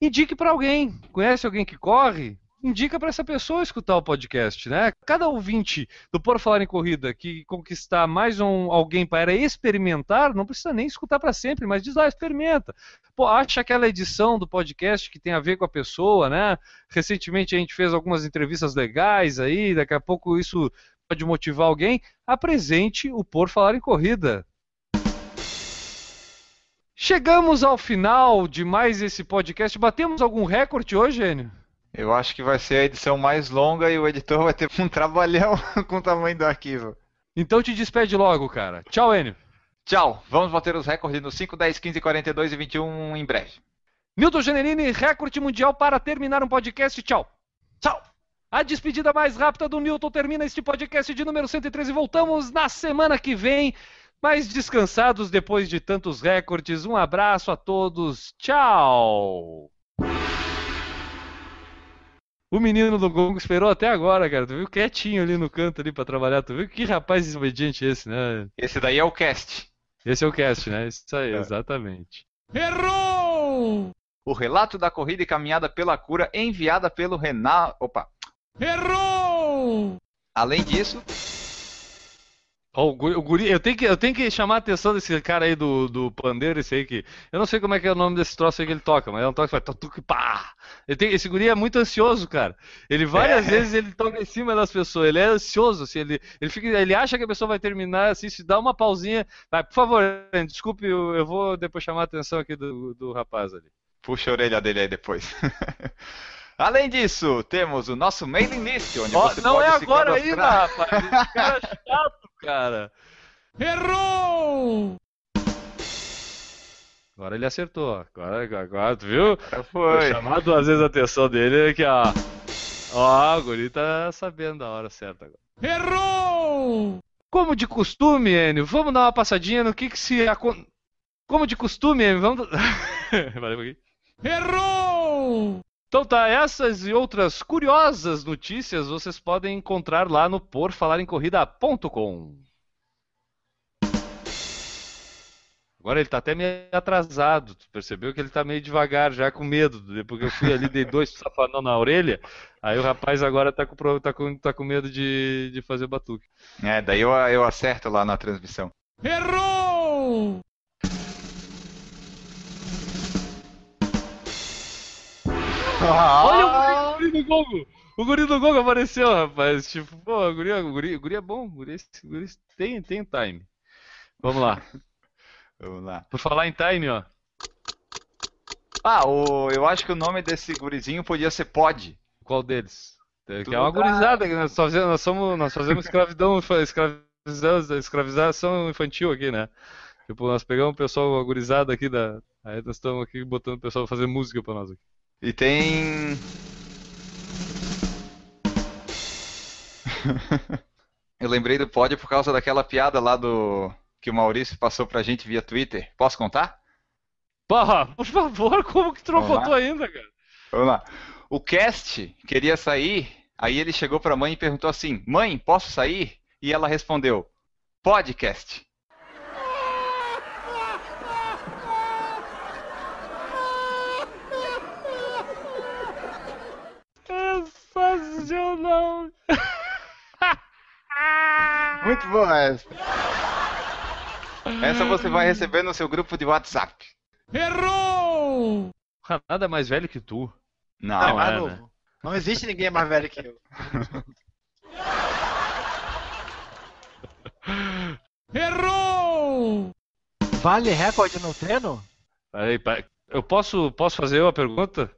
[SPEAKER 3] Indique para alguém. Conhece alguém que corre? Indica para essa pessoa escutar o podcast, né? Cada ouvinte do Por Falar em Corrida que conquistar mais um alguém para experimentar, não precisa nem escutar para sempre, mas diz lá, experimenta. Pô, acha aquela edição do podcast que tem a ver com a pessoa, né? Recentemente a gente fez algumas entrevistas legais aí, daqui a pouco isso pode motivar alguém. Apresente o Por Falar em Corrida. Chegamos ao final de mais esse podcast. Batemos algum recorde hoje, Enio?
[SPEAKER 4] Eu acho que vai ser a edição mais longa e o editor vai ter um [laughs] trabalhão [laughs] com o tamanho do arquivo.
[SPEAKER 3] Então te despede logo, cara. Tchau, Enio.
[SPEAKER 4] Tchau. Vamos bater os recordes no 5, 10, 15, 42 e 21 em breve.
[SPEAKER 3] Newton Generini, recorde mundial para terminar um podcast. Tchau. Tchau. A despedida mais rápida do Newton termina este podcast de número 113. Voltamos na semana que vem, mais descansados depois de tantos recordes. Um abraço a todos. Tchau. O menino do gongo esperou até agora, cara. Tu viu quietinho ali no canto ali para trabalhar. Tu viu que rapaz desobediente esse, né?
[SPEAKER 4] Esse daí é o cast.
[SPEAKER 3] Esse é o cast, né? Isso aí, é. exatamente.
[SPEAKER 2] Errou!
[SPEAKER 4] O relato da corrida e caminhada pela cura enviada pelo Renato. Opa!
[SPEAKER 2] Errou!
[SPEAKER 4] Além disso,
[SPEAKER 3] Ó, o guri, o guri- eu, tenho que, eu tenho que chamar a atenção desse cara aí do, do pandeiro, esse aí que. Eu não sei como é que é o nome desse troço aí que ele toca, mas é um troço que faz tuc, pá. Ele tem, esse guri é muito ansioso, cara. Ele várias
[SPEAKER 4] É.
[SPEAKER 3] vezes ele toca em cima das pessoas, ele é ansioso, assim, ele, ele, fica, ele acha que a pessoa vai terminar, assim, se dá uma pausinha. Vai, por favor, desculpe, eu, eu vou depois chamar a atenção aqui do, do rapaz ali.
[SPEAKER 4] puxa a orelha dele aí depois. [laughs] Além disso, temos o nosso mailing list, onde
[SPEAKER 3] Ó,
[SPEAKER 4] você
[SPEAKER 3] não
[SPEAKER 4] pode
[SPEAKER 3] é agora ainda, rapaz. Esse cara é chato, cara.
[SPEAKER 2] Errou!
[SPEAKER 3] Agora ele acertou, ó. agora, agora tu viu?
[SPEAKER 4] Agora
[SPEAKER 3] Foi
[SPEAKER 4] Foi.
[SPEAKER 3] chamar duas vezes a atenção dele aqui, ó. Ó, o guri tá sabendo da hora certa agora.
[SPEAKER 2] Errou!
[SPEAKER 3] Como de costume, Enio, vamos dar uma passadinha no que que se... acon- Como de costume, Enio, vamos... [laughs] Valeu, aqui.
[SPEAKER 2] Errou!
[SPEAKER 3] Então tá, essas e outras curiosas notícias vocês podem encontrar lá no porfalarencorrida.com. Agora ele tá até meio atrasado, tu percebeu que ele tá meio devagar, já com medo, porque eu fui ali, dei dois [laughs] safanão na orelha, aí o rapaz agora tá com, tá com, tá com medo de, de fazer batuque.
[SPEAKER 4] É, daí eu, eu acerto lá na transmissão.
[SPEAKER 2] Errou!
[SPEAKER 3] Olha o guri do Gogo! O guri do Gogo apareceu, rapaz. Tipo, pô, o guri, o guri, o guri é bom, o guri, o guri tem, tem time. Vamos lá. [laughs]
[SPEAKER 4] Vamos lá.
[SPEAKER 3] Por falar em time, ó.
[SPEAKER 4] Ah, o, eu acho que o nome desse gurizinho podia ser Pod.
[SPEAKER 3] Qual deles? Que
[SPEAKER 4] Tudo
[SPEAKER 3] é uma gurizada, que nós fazemos, nós, somos, nós fazemos escravidão, escravização, escravização infantil aqui, né? Tipo, nós pegamos o pessoal, a gurizada aqui da. Aí nós estamos aqui botando o pessoal pra fazer música pra nós aqui.
[SPEAKER 4] E tem. [laughs] eu lembrei do Pod por causa daquela piada lá do. que o Maurício passou pra gente via Twitter. Posso contar?
[SPEAKER 3] Porra, por favor, como que tu não contou ainda, cara?
[SPEAKER 4] Vamos lá. O Cast queria sair, aí ele chegou pra mãe e perguntou assim: Mãe, posso sair? E ela respondeu: Podcast.
[SPEAKER 3] Sensacional! [laughs]
[SPEAKER 4] Muito boa essa. Essa você vai receber no seu grupo de WhatsApp.
[SPEAKER 2] Errou!
[SPEAKER 3] Nada mais velho que tu.
[SPEAKER 4] Não,
[SPEAKER 5] Não,
[SPEAKER 3] Não
[SPEAKER 5] mais
[SPEAKER 3] é,
[SPEAKER 5] novo.
[SPEAKER 3] né?
[SPEAKER 5] Não existe ninguém mais velho que eu. [laughs]
[SPEAKER 2] Errou!
[SPEAKER 5] Vale recorde no treino?
[SPEAKER 3] Peraí, peraí. Eu posso, posso fazer uma pergunta?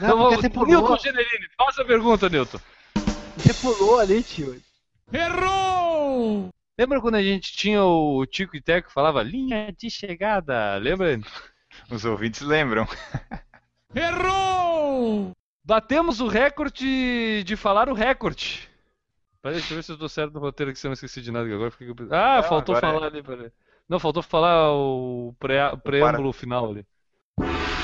[SPEAKER 5] Não,
[SPEAKER 3] Então
[SPEAKER 5] porque
[SPEAKER 3] vamos-
[SPEAKER 5] você pulou.
[SPEAKER 3] Newton Generini, faça a pergunta, Newton.
[SPEAKER 5] Você pulou ali, tio.
[SPEAKER 2] Errou!
[SPEAKER 3] Lembra quando a gente tinha o Tico e Teco que falava linha de chegada? Lembra?
[SPEAKER 4] Os ouvintes lembram. [laughs]
[SPEAKER 2] Errou!
[SPEAKER 3] Batemos o recorde de falar o recorde. Peraí, deixa eu ver se eu tô certo no roteiro aqui, se eu não esqueci de nada. que Agora eu fiquei... Ah,
[SPEAKER 4] Não,
[SPEAKER 3] faltou
[SPEAKER 4] agora é.
[SPEAKER 3] falar ali, peraí. Não, faltou falar o, pré- o preâmbulo final ali. you